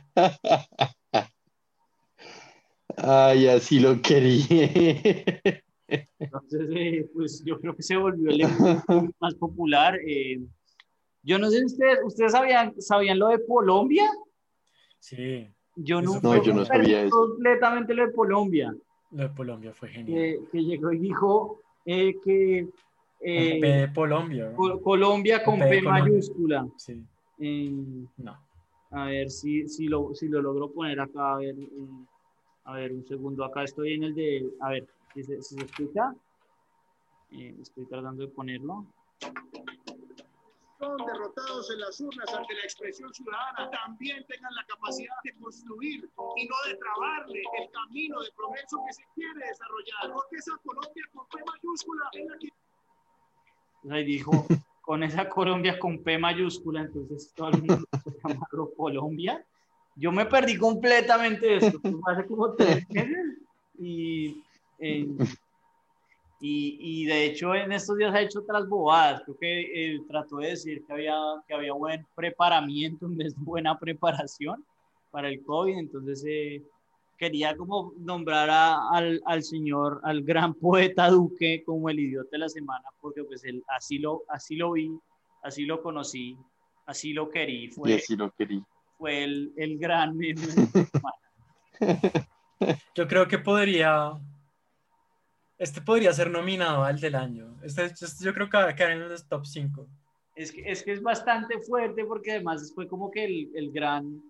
Ay, así lo quería. Entonces, eh, pues yo creo que se volvió el más popular. Eh, yo no sé si ustedes, ¿ustedes sabían, sabían lo de Colombia? Sí. Yo no, no, yo no sabía eso. completamente lo de Colombia. Lo de Colombia fue genial. Eh, que llegó y dijo eh, que eh, P Colombia. Colombia con P, P mayúscula. Sí. Eh, no. A ver si, si, lo, si lo logro poner acá. A ver, eh, a ver, un segundo. Acá estoy en el de. A ver, si se, si se escucha. Eh, estoy tratando de ponerlo. Son derrotados en las urnas ante la expresión ciudadana. También tengan la capacidad de construir y no de trabarle el camino de progreso que se quiere desarrollar. Porque esa Colombia con P mayúscula es la que ahí dijo, con esa Colombia con P mayúscula, entonces todo el mundo llamarlo Colombia. Yo me perdí completamente de esto, hace como tres meses y, eh, y, y, de hecho en estos días ha hecho otras bobadas. Creo que eh, trató de decir que había, que había buen preparamiento buena preparación para el COVID, entonces... Eh, quería como nombrar a, al, al, señor, al gran poeta Duque como el idiota de la semana, porque pues él, así, lo, así lo vi, así lo conocí, así lo querí. Fue, y así lo querí. Fue el, el gran meme Yo creo que podría, este podría ser nominado al del año. Este, yo creo que va a quedar en los top 5. Es que, es que es bastante fuerte porque además fue como que el, el gran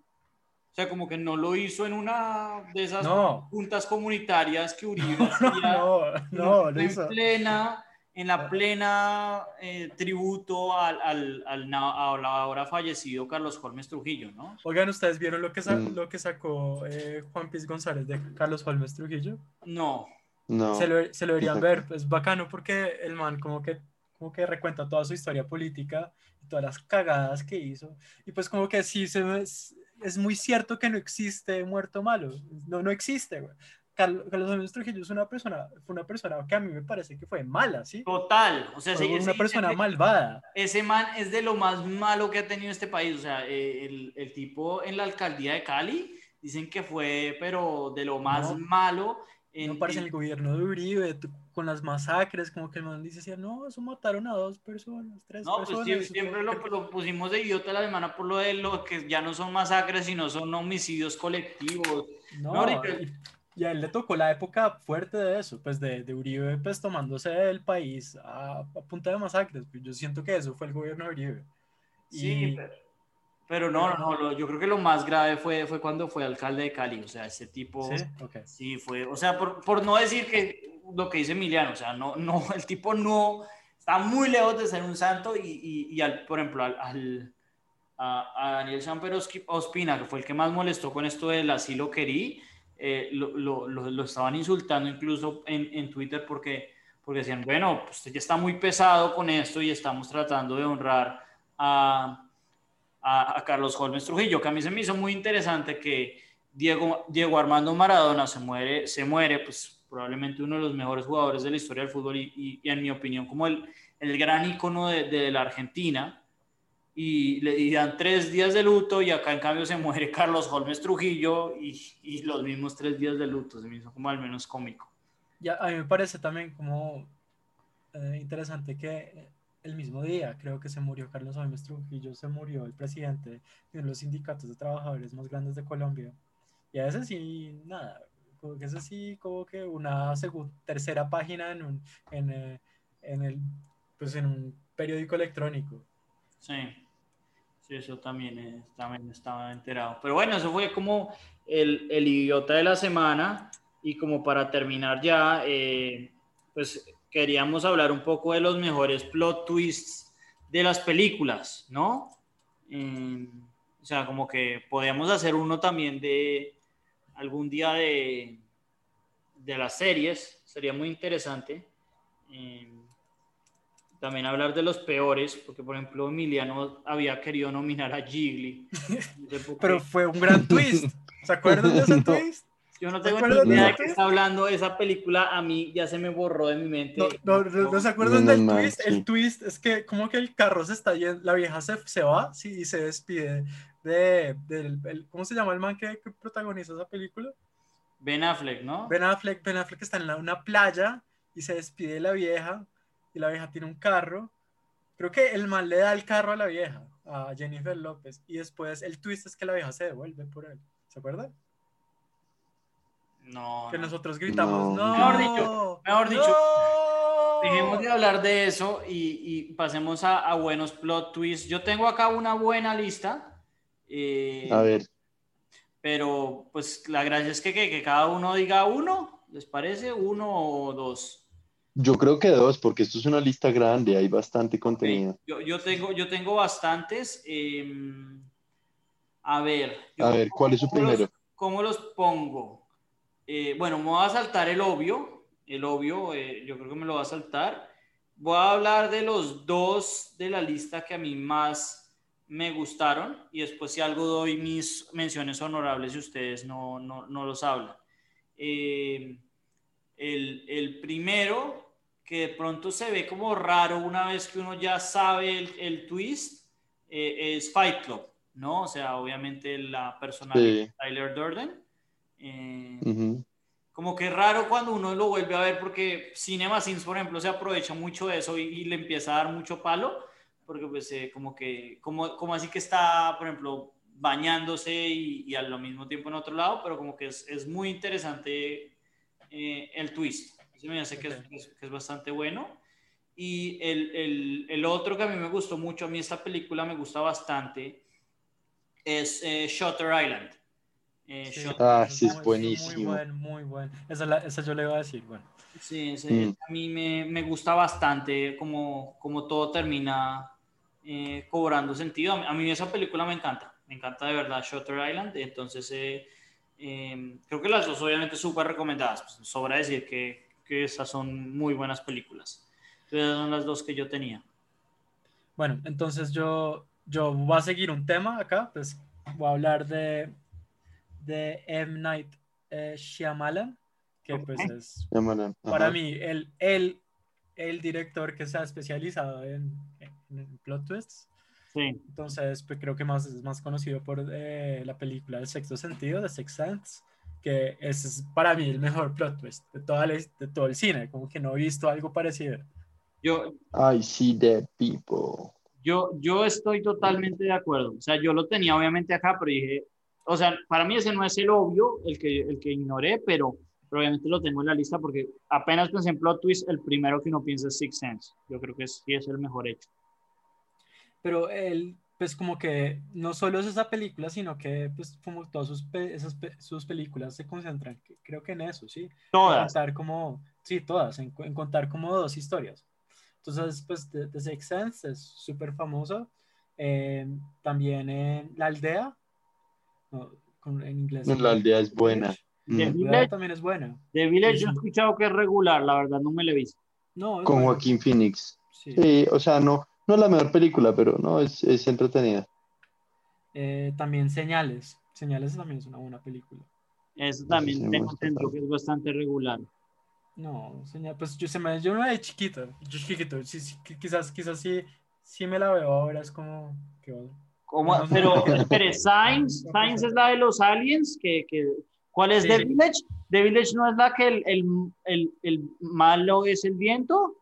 o sea, como que no lo hizo en una de esas no. juntas comunitarias que Uribe no, hacía. No, no, en hizo. plena, en la plena eh, tributo al, al, al, al, ahora fallecido Carlos Holmes Trujillo, ¿no? Oigan, ¿ustedes vieron lo que, sa mm. lo que sacó eh, Juan Piz González de Carlos Holmes Trujillo? No. No. Se lo, se lo deberían ver, es bacano porque el man como que, como que recuenta toda su historia política y todas las cagadas que hizo. Y pues como que sí se es muy cierto que no existe muerto malo. No, no existe, güey. Carlos, Carlos Trujillo es una persona, fue una persona que a mí me parece que fue mala, ¿sí? Total, o sea, fue una persona ese, malvada. Ese man es de lo más malo que ha tenido este país, o sea, eh, el, el, tipo en la alcaldía de Cali dicen que fue, pero de lo más No. malo. No parece en el gobierno de Uribe, tú- con las masacres, como que el man dice, no, eso mataron a dos personas, tres No, pues personas. sí, eso siempre lo, lo pusimos de idiota la semana por lo de lo que ya no son masacres, sino son homicidios colectivos. No, No, ahorita- y, a él le tocó la época fuerte de eso, pues de, de Uribe, pues tomándose el país a, a punta de masacres. Pues yo siento que eso fue el gobierno de Uribe. Sí, pero, pero no, no, no, lo- yo creo que lo más grave fue, fue cuando fue alcalde de Cali, o sea, ese tipo... ¿Sí? Ok. Sí, fue, o sea, por, por no decir que lo que dice Emiliano, o sea, no, no, el tipo no, está muy lejos de ser un santo y, y, y al, por ejemplo, al, al- a, a Daniel Samper Osqui- Ospina, que fue el que más molestó con esto del asilo querí, eh, lo, lo, lo, lo estaban insultando incluso en, en Twitter porque, porque decían, bueno, pues usted ya está muy pesado con esto y estamos tratando de honrar a, a, Carlos Holmes Trujillo, que a mí se me hizo muy interesante que Diego, Diego Armando Maradona se muere, se muere, pues probablemente uno de los mejores jugadores de la historia del fútbol y, y- en mi opinión como el, el gran icono de, la Argentina, y le dan tres días de luto y acá en cambio se muere Carlos Holmes Trujillo y, y los mismos tres días de luto, se me hizo como al menos cómico. Ya, a mí me parece también como eh, interesante que el mismo día, creo que se murió Carlos Holmes Trujillo, se murió el presidente de los sindicatos de trabajadores más grandes de Colombia. Y a ese sí, nada, como que ese sí, como que una tercera página en un, en, eh, en el, pues en un periódico electrónico. Sí, sí, eso también, también estaba enterado. Pero bueno, eso fue como el, el idiota de la semana. Y como para terminar ya, eh, pues queríamos hablar un poco de los mejores plot twists de las películas, ¿no? Eh, o sea, como que podemos hacer uno también de algún día de, de las series, sería muy interesante. Eh, también hablar de los peores, porque por ejemplo Emiliano había querido nominar a Gigli. No sé por Pero fue un gran twist. ¿Se acuerdan de ese twist? Yo no tengo ni de idea de qué está hablando esa película. A mí ya se me borró de mi mente. No, no, no, ¿no se acuerdan del twist? sí. El twist es que como que el carro se está yendo, la vieja se, se va sí, y se despide de, del, el- ¿cómo se llama el man que, que protagoniza esa película? Ben Affleck, ¿no? Ben Affleck, Ben Affleck está en la- una playa y se despide de la vieja y la vieja tiene un carro. Creo que el man le da el carro a la vieja, a Jennifer López, y después el twist es que la vieja se devuelve por él. ¿Se acuerdan? No. Que no. nosotros gritamos, No. no. Mejor dicho, mejor dicho, ¡No!". Dejemos de hablar de eso y, y pasemos a, a buenos plot twists. Yo tengo acá una buena lista. eh, A ver, Pero pues la gracia es que, que, que cada uno diga uno, ¿les parece? Uno o dos. yo creo que dos, porque esto es una lista grande, hay bastante contenido. Yo, yo tengo, yo tengo bastantes. eh, a ver. A ver, ¿cuál es su ¿cómo los- primero? ¿Cómo los pongo? Eh, bueno, me voy a saltar el obvio. El obvio, eh, yo creo que me lo va a saltar. Voy a hablar de los dos de la lista que a mí más me gustaron y después si algo doy mis menciones honorables si ustedes no, no, no los hablan. Eh, el, el primero, que de pronto se ve como raro una vez que uno ya sabe el, el twist, es Fight Club, ¿no? O sea, obviamente la personalidad Sí. de Tyler Durden. Eh, Ujú. como que es raro cuando uno lo vuelve a ver porque Cinema Sins, por ejemplo, se aprovecha mucho de eso y, y le empieza a dar mucho palo, porque pues eh, como que, como, como así que está, por ejemplo, bañándose y, y al mismo tiempo en otro lado, pero como que es, es muy interesante eh, el twist. Así me hace que es, que es- que es bastante bueno. Y el, el, el otro que a mí me gustó mucho, a mí esta película me gusta bastante, es eh, Shutter Island. Eh, Sí, Ah, sí, es buenísimo. Muy bueno, muy bueno. Esa, la- esa yo le iba a decir, bueno. Sí, ese- Mm. a mí me, me gusta bastante como, como todo termina eh, cobrando sentido. A mí, esa película me encanta, me encanta de verdad Shutter Island, entonces eh, eh, creo que las dos obviamente súper recomendadas, pues, sobra decir que, que esas son muy buenas películas. Entonces, esas son las dos que yo tenía. Bueno, entonces yo, yo voy a seguir un tema acá, pues voy a hablar de, de M. Night eh, Shyamalan, que pues es Llámala. para Ajá. mí el, el, el director que se ha especializado en, en plot twists. Sí, Entonces, pues creo que más es más conocido por eh, la película El sexto sentido, de Sixth Sense, que es para mí el mejor plot twist de, toda la- de todo el cine, como que no he visto algo parecido. yo, I see dead people. Yo, yo estoy totalmente de acuerdo. O sea, yo lo tenía obviamente acá, pero dije, o sea, para mí ese no es el obvio, el que, el que ignoré, pero, pero obviamente lo tengo en la lista porque apenas pensé en plot twist, el primero que uno piensa es Six Sense. Yo creo que sí es el mejor hecho. Pero él, pues como que no solo es esa película, sino que pues como todas sus, pe- esas pe- sus películas se concentran, creo que en eso, ¿sí? En Todas. contar como, sí, todas, en, en contar como dos historias. Entonces, pues The, The Sixth Sense es súper famoso. Eh, también en La Aldea, con- en inglés. No, La Aldea es buena. The Mm. La Village, también es buena. The Village Sí. yo he escuchado que es regular, la verdad no me lo he visto. No, Con buena. Joaquín Phoenix. Sí. Sí, o sea, no, no es la mejor película, pero no, es, es entretenida. Eh, también Señales. Señales también es una buena película. Eso también sí, tengo entendido que es bastante regular. No, señor, pues yo, se me, yo me de chiquito, yo chiquito, sí, sí, qui- quizás, quizás sí, sí me la veo ahora, es como, que ¿Cómo? Pero, espere, Science, Science es la de los aliens, que, que, ¿cuál es Sí, The. Village? The Village no es la que el, el, el, el malo es el viento.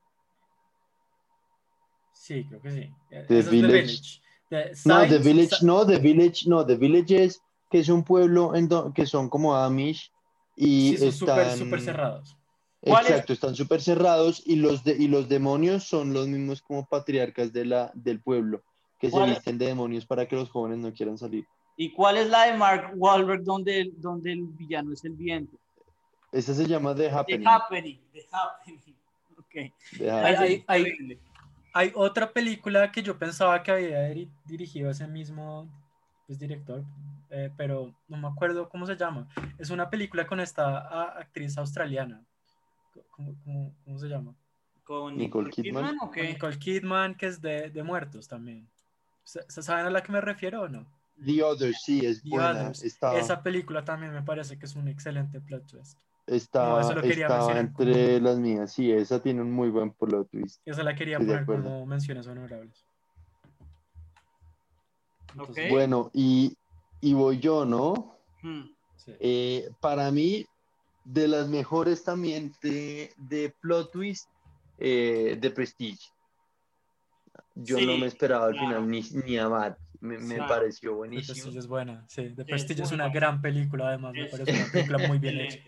sí, creo que sí. The Village. The No, The Village, Sa- no, The Village, no, The Village es que es un pueblo en do- que son como Amish y Sí, son están... súper cerrados. Exacto, están súper cerrados y los, de, y los demonios son los mismos como patriarcas de la, del pueblo, que se visten de demonios para que los jóvenes no quieran salir. ¿Y cuál es la de Mark Wahlberg donde, el- donde el villano es el viento? Esa se llama The The Happening. Happening. The Happening. Ok. The Hay- Happening. hay- hay-. Hay otra película que yo pensaba que había diri- dirigido ese mismo pues, director, eh, pero no me acuerdo cómo se llama. Es una película con esta a- actriz australiana. ¿Cómo, cómo- cómo se llama? ¿Con Nicole Nicole Kidman. Kidman o Con qué? Nicole Kidman, que es de, de muertos también. ¿Se, se saben a la que me refiero o no? The Others, sí, es The buena. Others. Está, Esa película también me parece que es un excelente plot twist. está, no, eso lo quería está mencionar entre las mías. Sí, esa tiene un muy buen plot twist. Esa la quería poner como menciones honorables. Bueno, y, y voy yo, ¿no? Hmm. sí. Eh, para mí, de las mejores también de, de plot twist, eh, de Prestige. Yo Sí, no me esperaba al claro. final ni, ni a Matt. Me, me Claro. pareció The buenísimo. Prestige es buena, sí. The es Prestige es una gran película, además, me parece una película muy bien hecha.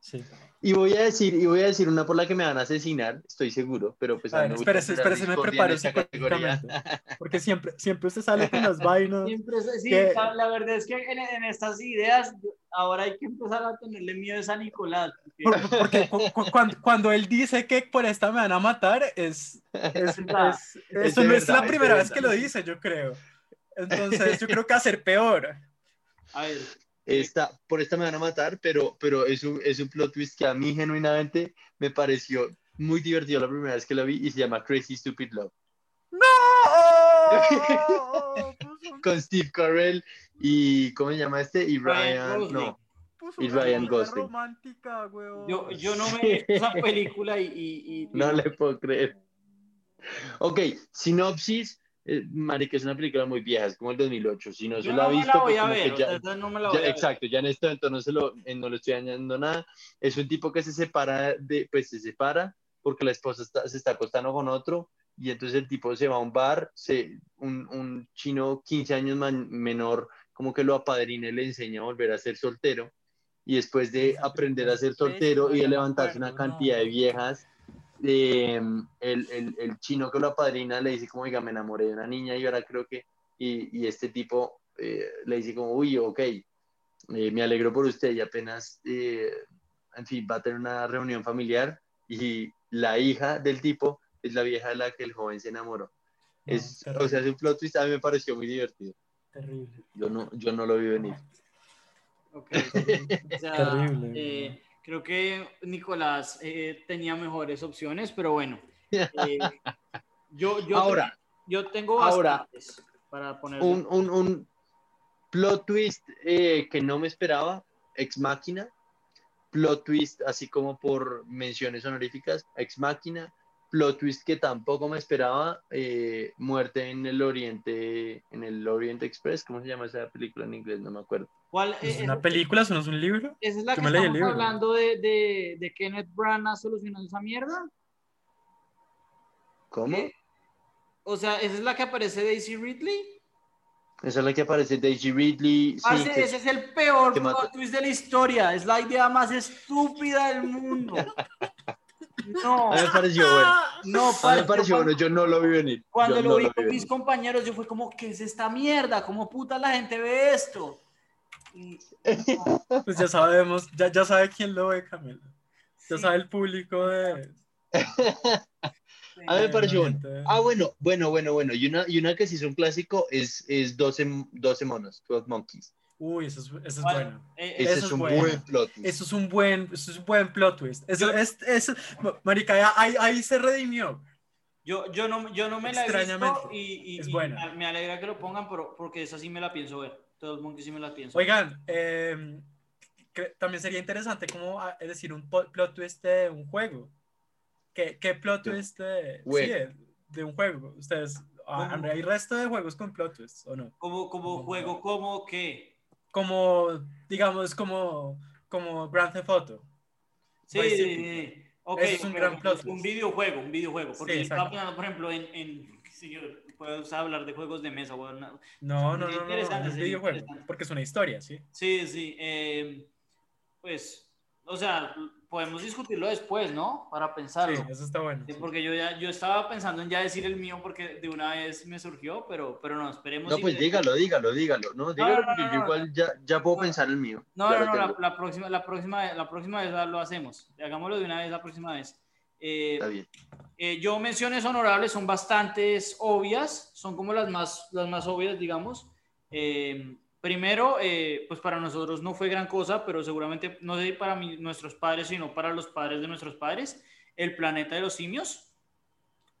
Sí. Y voy a decir, y voy a decir una por la que me van a asesinar, estoy seguro, pero pues ver, espérese, espérese, me preparo. Porque siempre, siempre usted sale con las vainas. Siempre sí, que- la, verdad es que en, en estas ideas ahora hay que empezar a tenerle miedo a San Nicolás. porque- Por- Porque cu- cu- cuando, cuando él dice que por esta me van a matar, es, es, verdad. es- Es eso no es verdad, la primera vez verdad. que lo dice, yo creo. Entonces, yo creo que va a ser peor. A ver, Esta, por esta me van a matar, pero, pero es, un, es un plot twist que a mí genuinamente me pareció muy divertido la primera vez que la vi y se llama Crazy Stupid Love. Con Steve Carell y, ¿cómo se llama este? Y Ryan no. Y Ryan Gosling. romántica, weón. yo, yo no me he esa película y... y- y- No le puedo creer. Ok, sinopsis. Eh, marica, es una película muy vieja, es como el 2008. Si no se yo la no ha visto, la voy pues a ver, ya- no me la ya- voy a ver. exacto, ya en esto entonces no, se lo, eh, no le estoy añadiendo nada. Es un tipo que se separa, de, pues se separa porque la esposa está- se está acostando con otro y entonces el tipo se va a un bar, se, un, un chino 15 años man- menor como que lo apadrina y le enseña a volver a ser soltero y después de aprender a ser soltero y de levantarse una cantidad de viejas, eh, el, el, el chino que lo apadrina le dice como, oiga, me enamoré de una niña y ahora creo que, y, y este tipo eh, le dice como, uy, ok, eh, me alegro por usted y apenas, eh, en fin, va a tener una reunión familiar y la hija del tipo es la vieja de la que el joven se enamoró. No, es, terrible, o sea, es un plot twist, a mí me pareció muy divertido. terrible. Yo no, yo no lo vi venir. Ok. O sea, Terrible, eh, creo que Nicolás eh, tenía mejores opciones, pero bueno. eh, yo, yo, Ahora, yo tengo ahora, para poner. un, un, un plot twist eh, que no me esperaba, Ex Máquina, plot twist así como por menciones honoríficas, Ex Máquina, plot twist que tampoco me esperaba, eh, Muerte en el Oriente, en el Oriente Express, ¿cómo se llama esa película en inglés? No me acuerdo. ¿Cuál, ¿Es eh, una esa- película? ¿Eso no es un libro? Esa es la que me estamos libro. hablando de, de, de Kenneth Branagh solucionando esa mierda. ¿Cómo? O sea, esa es la que aparece Daisy Ridley. Esa es la que aparece Daisy Ridley. sí, Parce, que- ese es el peor plot twist de la historia. Es la idea más estúpida del mundo. No, a mí me pareció bueno. no, A mí me pareció yo bueno, yo no lo vi venir. Cuando Yo lo no vi con venir. mis compañeros, yo fue como, ¿qué es esta mierda? ¿Cómo puta la gente ve esto? Pues ya sabemos, ya, ya sabe quién lo ve, Camilo. Ya sí, sabe el público de... A mí me pareció bueno. Ah, bueno, bueno, bueno, bueno. Y una, y una que sí es un clásico es, es 12, 12 monos, 12 monkeys. Uy, eso es, eso es ¿Cuál? bueno. eh, Ese Eso es es un bueno. buen plot. twist. Eso es un buen, eso es un buen plot twist. Eso, Yo- es, eso, marica, ahí, ahí se redimió. yo, yo, no, yo no me la he Extrañamente, visto y, y- es y buena. me alegra que lo pongan, pero, porque esa sí me la pienso ver. Todo el mundo que sí me la pienso Oigan, eh, cre- también sería interesante como ah, es decir un plot twist de un juego. ¿Qué, qué plot un twist de, sí, juego. de, de un juego? Ustedes, ah, ¿Cómo? ¿hay resto de juegos con plot twists o no? Como, como juego, como que. Como, digamos, como, como Grand Theft Auto. Sí, sí, sí. Ok, Eso es un gran plot Un twist. videojuego, un videojuego. Porque Sí, exacto. pensando, por ejemplo, en. en qué puedo hablar de juegos de mesa. bueno, no- No, no, no, no, videojuego, porque es una historia, ¿sí? Sí, sí. eh, pues, o sea, podemos discutirlo después, ¿no? Para pensarlo. Sí, eso está bueno. Sí, sí. Porque yo ya yo estaba pensando en ya decir el mío porque de una vez me surgió, pero, pero no, esperemos. No, y- pues dígalo, dígalo, dígalo. No, dígalo no, porque no, yo no. igual ya, ya puedo No. pensar el mío. No, Ya no, no, la, la próxima, la, próxima, la próxima vez lo hacemos. Hagámoslo de una vez la próxima vez. Eh, Está bien. eh, yo menciones honorables son bastantes obvias, son como las más, las más obvias, digamos. Eh, primero, eh, pues para nosotros no fue gran cosa, pero seguramente, no sé para mí, nuestros padres, sino para los padres de nuestros padres, El planeta de los simios.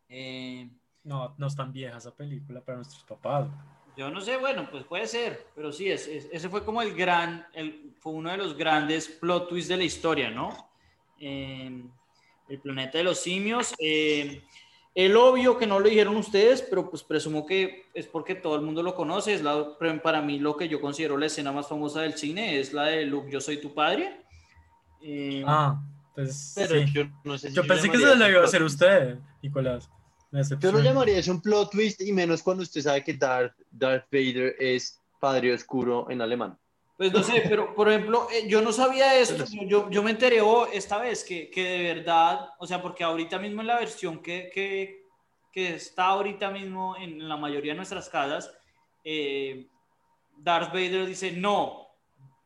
Eh, No, no es tan vieja esa película para nuestros papás. Yo no sé, bueno, pues puede ser, pero sí, es, es- ese fue como el gran, el, fue uno de los grandes plot twists de la historia, ¿no? Eh, el planeta de los simios. eh, el obvio que no lo dijeron ustedes, pero pues presumo que es porque todo el mundo lo conoce, es la, para mí lo que yo considero la escena más famosa del cine, es la de Luke, yo soy tu padre. Eh, Ah, pues Pero sí. yo no sé si Yo yo pensé que llamaría se lo eso iba a hacer usted, Nicolás. Yo lo llamaría eso un plot twist y menos cuando usted sabe que Darth, Darth Vader es Padre Oscuro en alemán. Pues no sé, pero por ejemplo, eh, yo no sabía esto, yo, yo me enteré oh, esta vez que, que de verdad, o sea, porque ahorita mismo en la versión que, que, que está ahorita mismo en la mayoría de nuestras casas, eh, Darth Vader dice, no,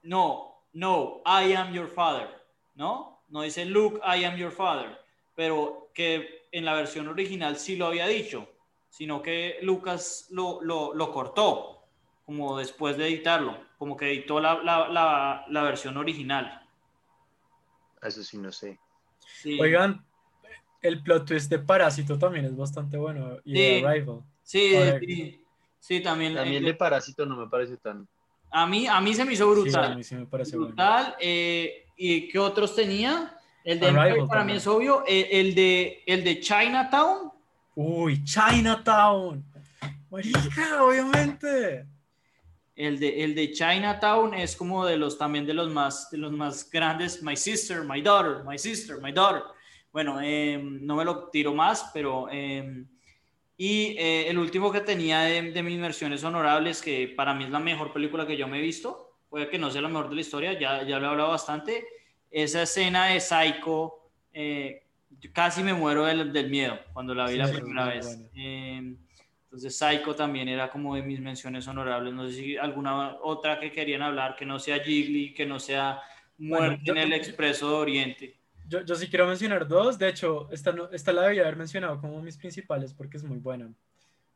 no, no, I am your father, ¿no? No dice, Luke, I am your father, pero que en la versión original sí lo había dicho, sino que Lucas lo, lo, lo cortó como después de editarlo, como que editó la, la, la, la versión original. Eso sí, no sé. Sí, Oigan, el plot twist de Parásito también es bastante bueno. Y de Sí. Arrival. sí, sí, sí, también. También eh, de Parásito no me parece tan... a, mí, a mí se me hizo Sí, a brutal. mí sí me parece bueno. brutal. eh, ¿Y qué otros tenía? El de Arrival Empire para mí es obvio. eh, el, de, el de Chinatown. Uy, Chinatown. Marica, obviamente. El de, el de Chinatown es como de los también de los más de los más grandes. My sister, my daughter, my sister, my daughter. Bueno, eh, no me lo tiro más, pero eh, y eh, el último que tenía de, de mis versiones honorables, que para mí es la mejor película que yo me he visto, puede que no sea la mejor de la historia, ya, ya lo he hablado bastante. Esa escena de Psycho, eh, casi me muero del, del miedo cuando la vi Sí, la primera vez. buena. Entonces Psycho también era como de mis menciones honorables. No sé si alguna otra que querían hablar, que no sea Jiggly, que no sea Bueno, Muerte yo- en el Expreso de Oriente. Yo, yo sí quiero mencionar dos. De hecho, esta, no- esta la debía haber mencionado como mis principales porque es muy buena.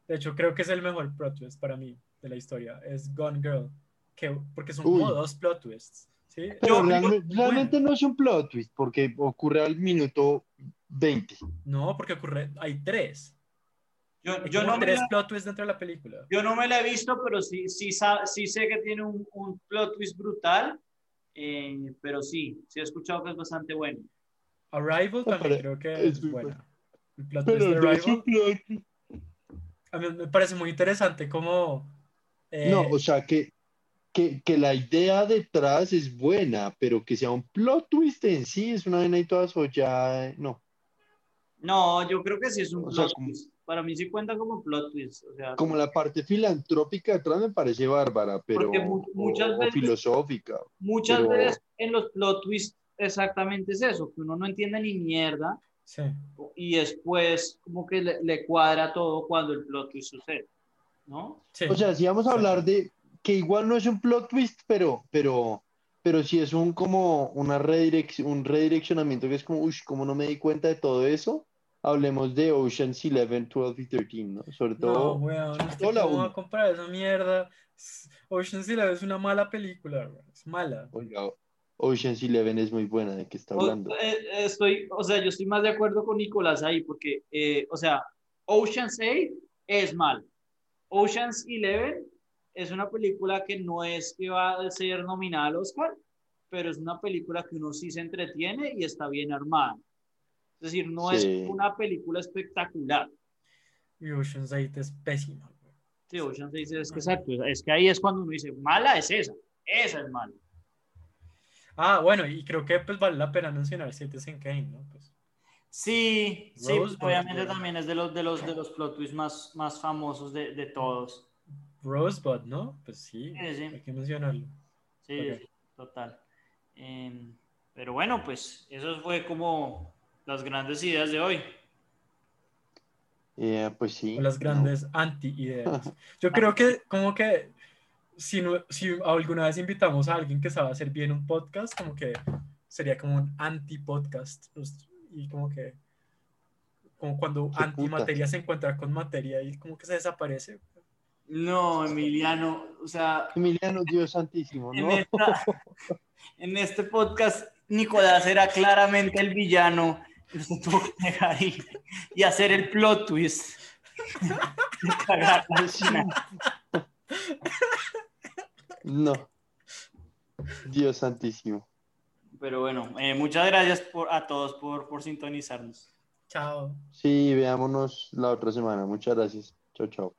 De hecho, creo que es el mejor plot twist para mí de la historia. Es Gone Girl. Que, porque son como dos plot twists. ¿sí? Pero Yo- realme- realmente no es un plot twist porque ocurre al minuto 20. No, porque ocurre. Hay tres. Yo, yo no me tres la- plot twists dentro de la película. Yo no me la he visto, pero sí, sí, sa- sí sé que tiene un, un plot twist brutal. eh, pero sí, sí he escuchado que es bastante bueno. Arrival también creo que es es buena. El plot twist de Pero no es un Arrival plot twist. a mí me parece muy interesante como... eh, No, o sea que, que, que la idea detrás es buena, pero que sea un plot twist en sí es una vaina y toda eso ya no. No, yo creo que sí es un O plot sea, como- twist. Para mí sí cuenta como plot twist. O sea, Como la parte filantrópica detrás me parece bárbara, pero muchas o- o veces- filosófica. muchas pero- veces en los plot twists exactamente es eso, que uno no entiende ni mierda sí. y después como que le, le cuadra todo cuando el plot twist sucede, ¿no? sí. O sea, si vamos a hablar de que igual no es un plot twist, pero, pero, pero sí es un como una redirección, un redireccionamiento que es como, uy, como no me di cuenta de todo eso, hablemos de Ocean's 11, 12 y 13, ¿no? Sobre No, todo, weón, ¿usted todo la ¿cómo va uno. a comparar esa mierda? Ocean's Eleven es una mala película, weón, es mala. oiga, Ocean's 11 es muy buena, ¿de qué está hablando? eh, eh, estoy, o sea, yo estoy más de acuerdo con Nicolás ahí, porque, eh, o sea, Ocean's 8 es mal. Ocean's 11 es una película que no es que va a ser nominada al Oscar, pero es una película que uno sí se entretiene y está bien armada. Es decir, no es una película espectacular. Y Ocean's 8 es pésima. güey. Sí, Ocean's dice, es que exacto, es que ahí es cuando uno dice, mala es esa, esa es mala. Ah, bueno, y creo que pues vale la pena mencionar Citizen Kane, ¿no? Pues, Sí, sí, pues, obviamente también es de los, de los, de los plot twists más, más famosos de, de todos. Rosebud, ¿no? Pues sí, Sí, sí. hay que mencionarlo. Sí, sí, total. Em, pero bueno, pues eso fue como las grandes ideas de hoy. Eh, pues sí. O las grandes anti-ideas. Yo creo que como que si, no, si alguna vez invitamos a alguien que sabe hacer bien un podcast, como que sería como un anti-podcast. pues, Y como que, como cuando antimateria se encuentra con materia y como que se desaparece. No, Emiliano, o sea, Emiliano, Dios santísimo, en, ¿no? esta- en este podcast Nicolás era claramente el villano. Usted tuvo que y, y hacer el plot twist. No. Dios santísimo. Pero bueno, eh, muchas gracias por, a todos por, por sintonizarnos. Chao. Sí, veámonos la otra semana. Muchas gracias. Chao, chao.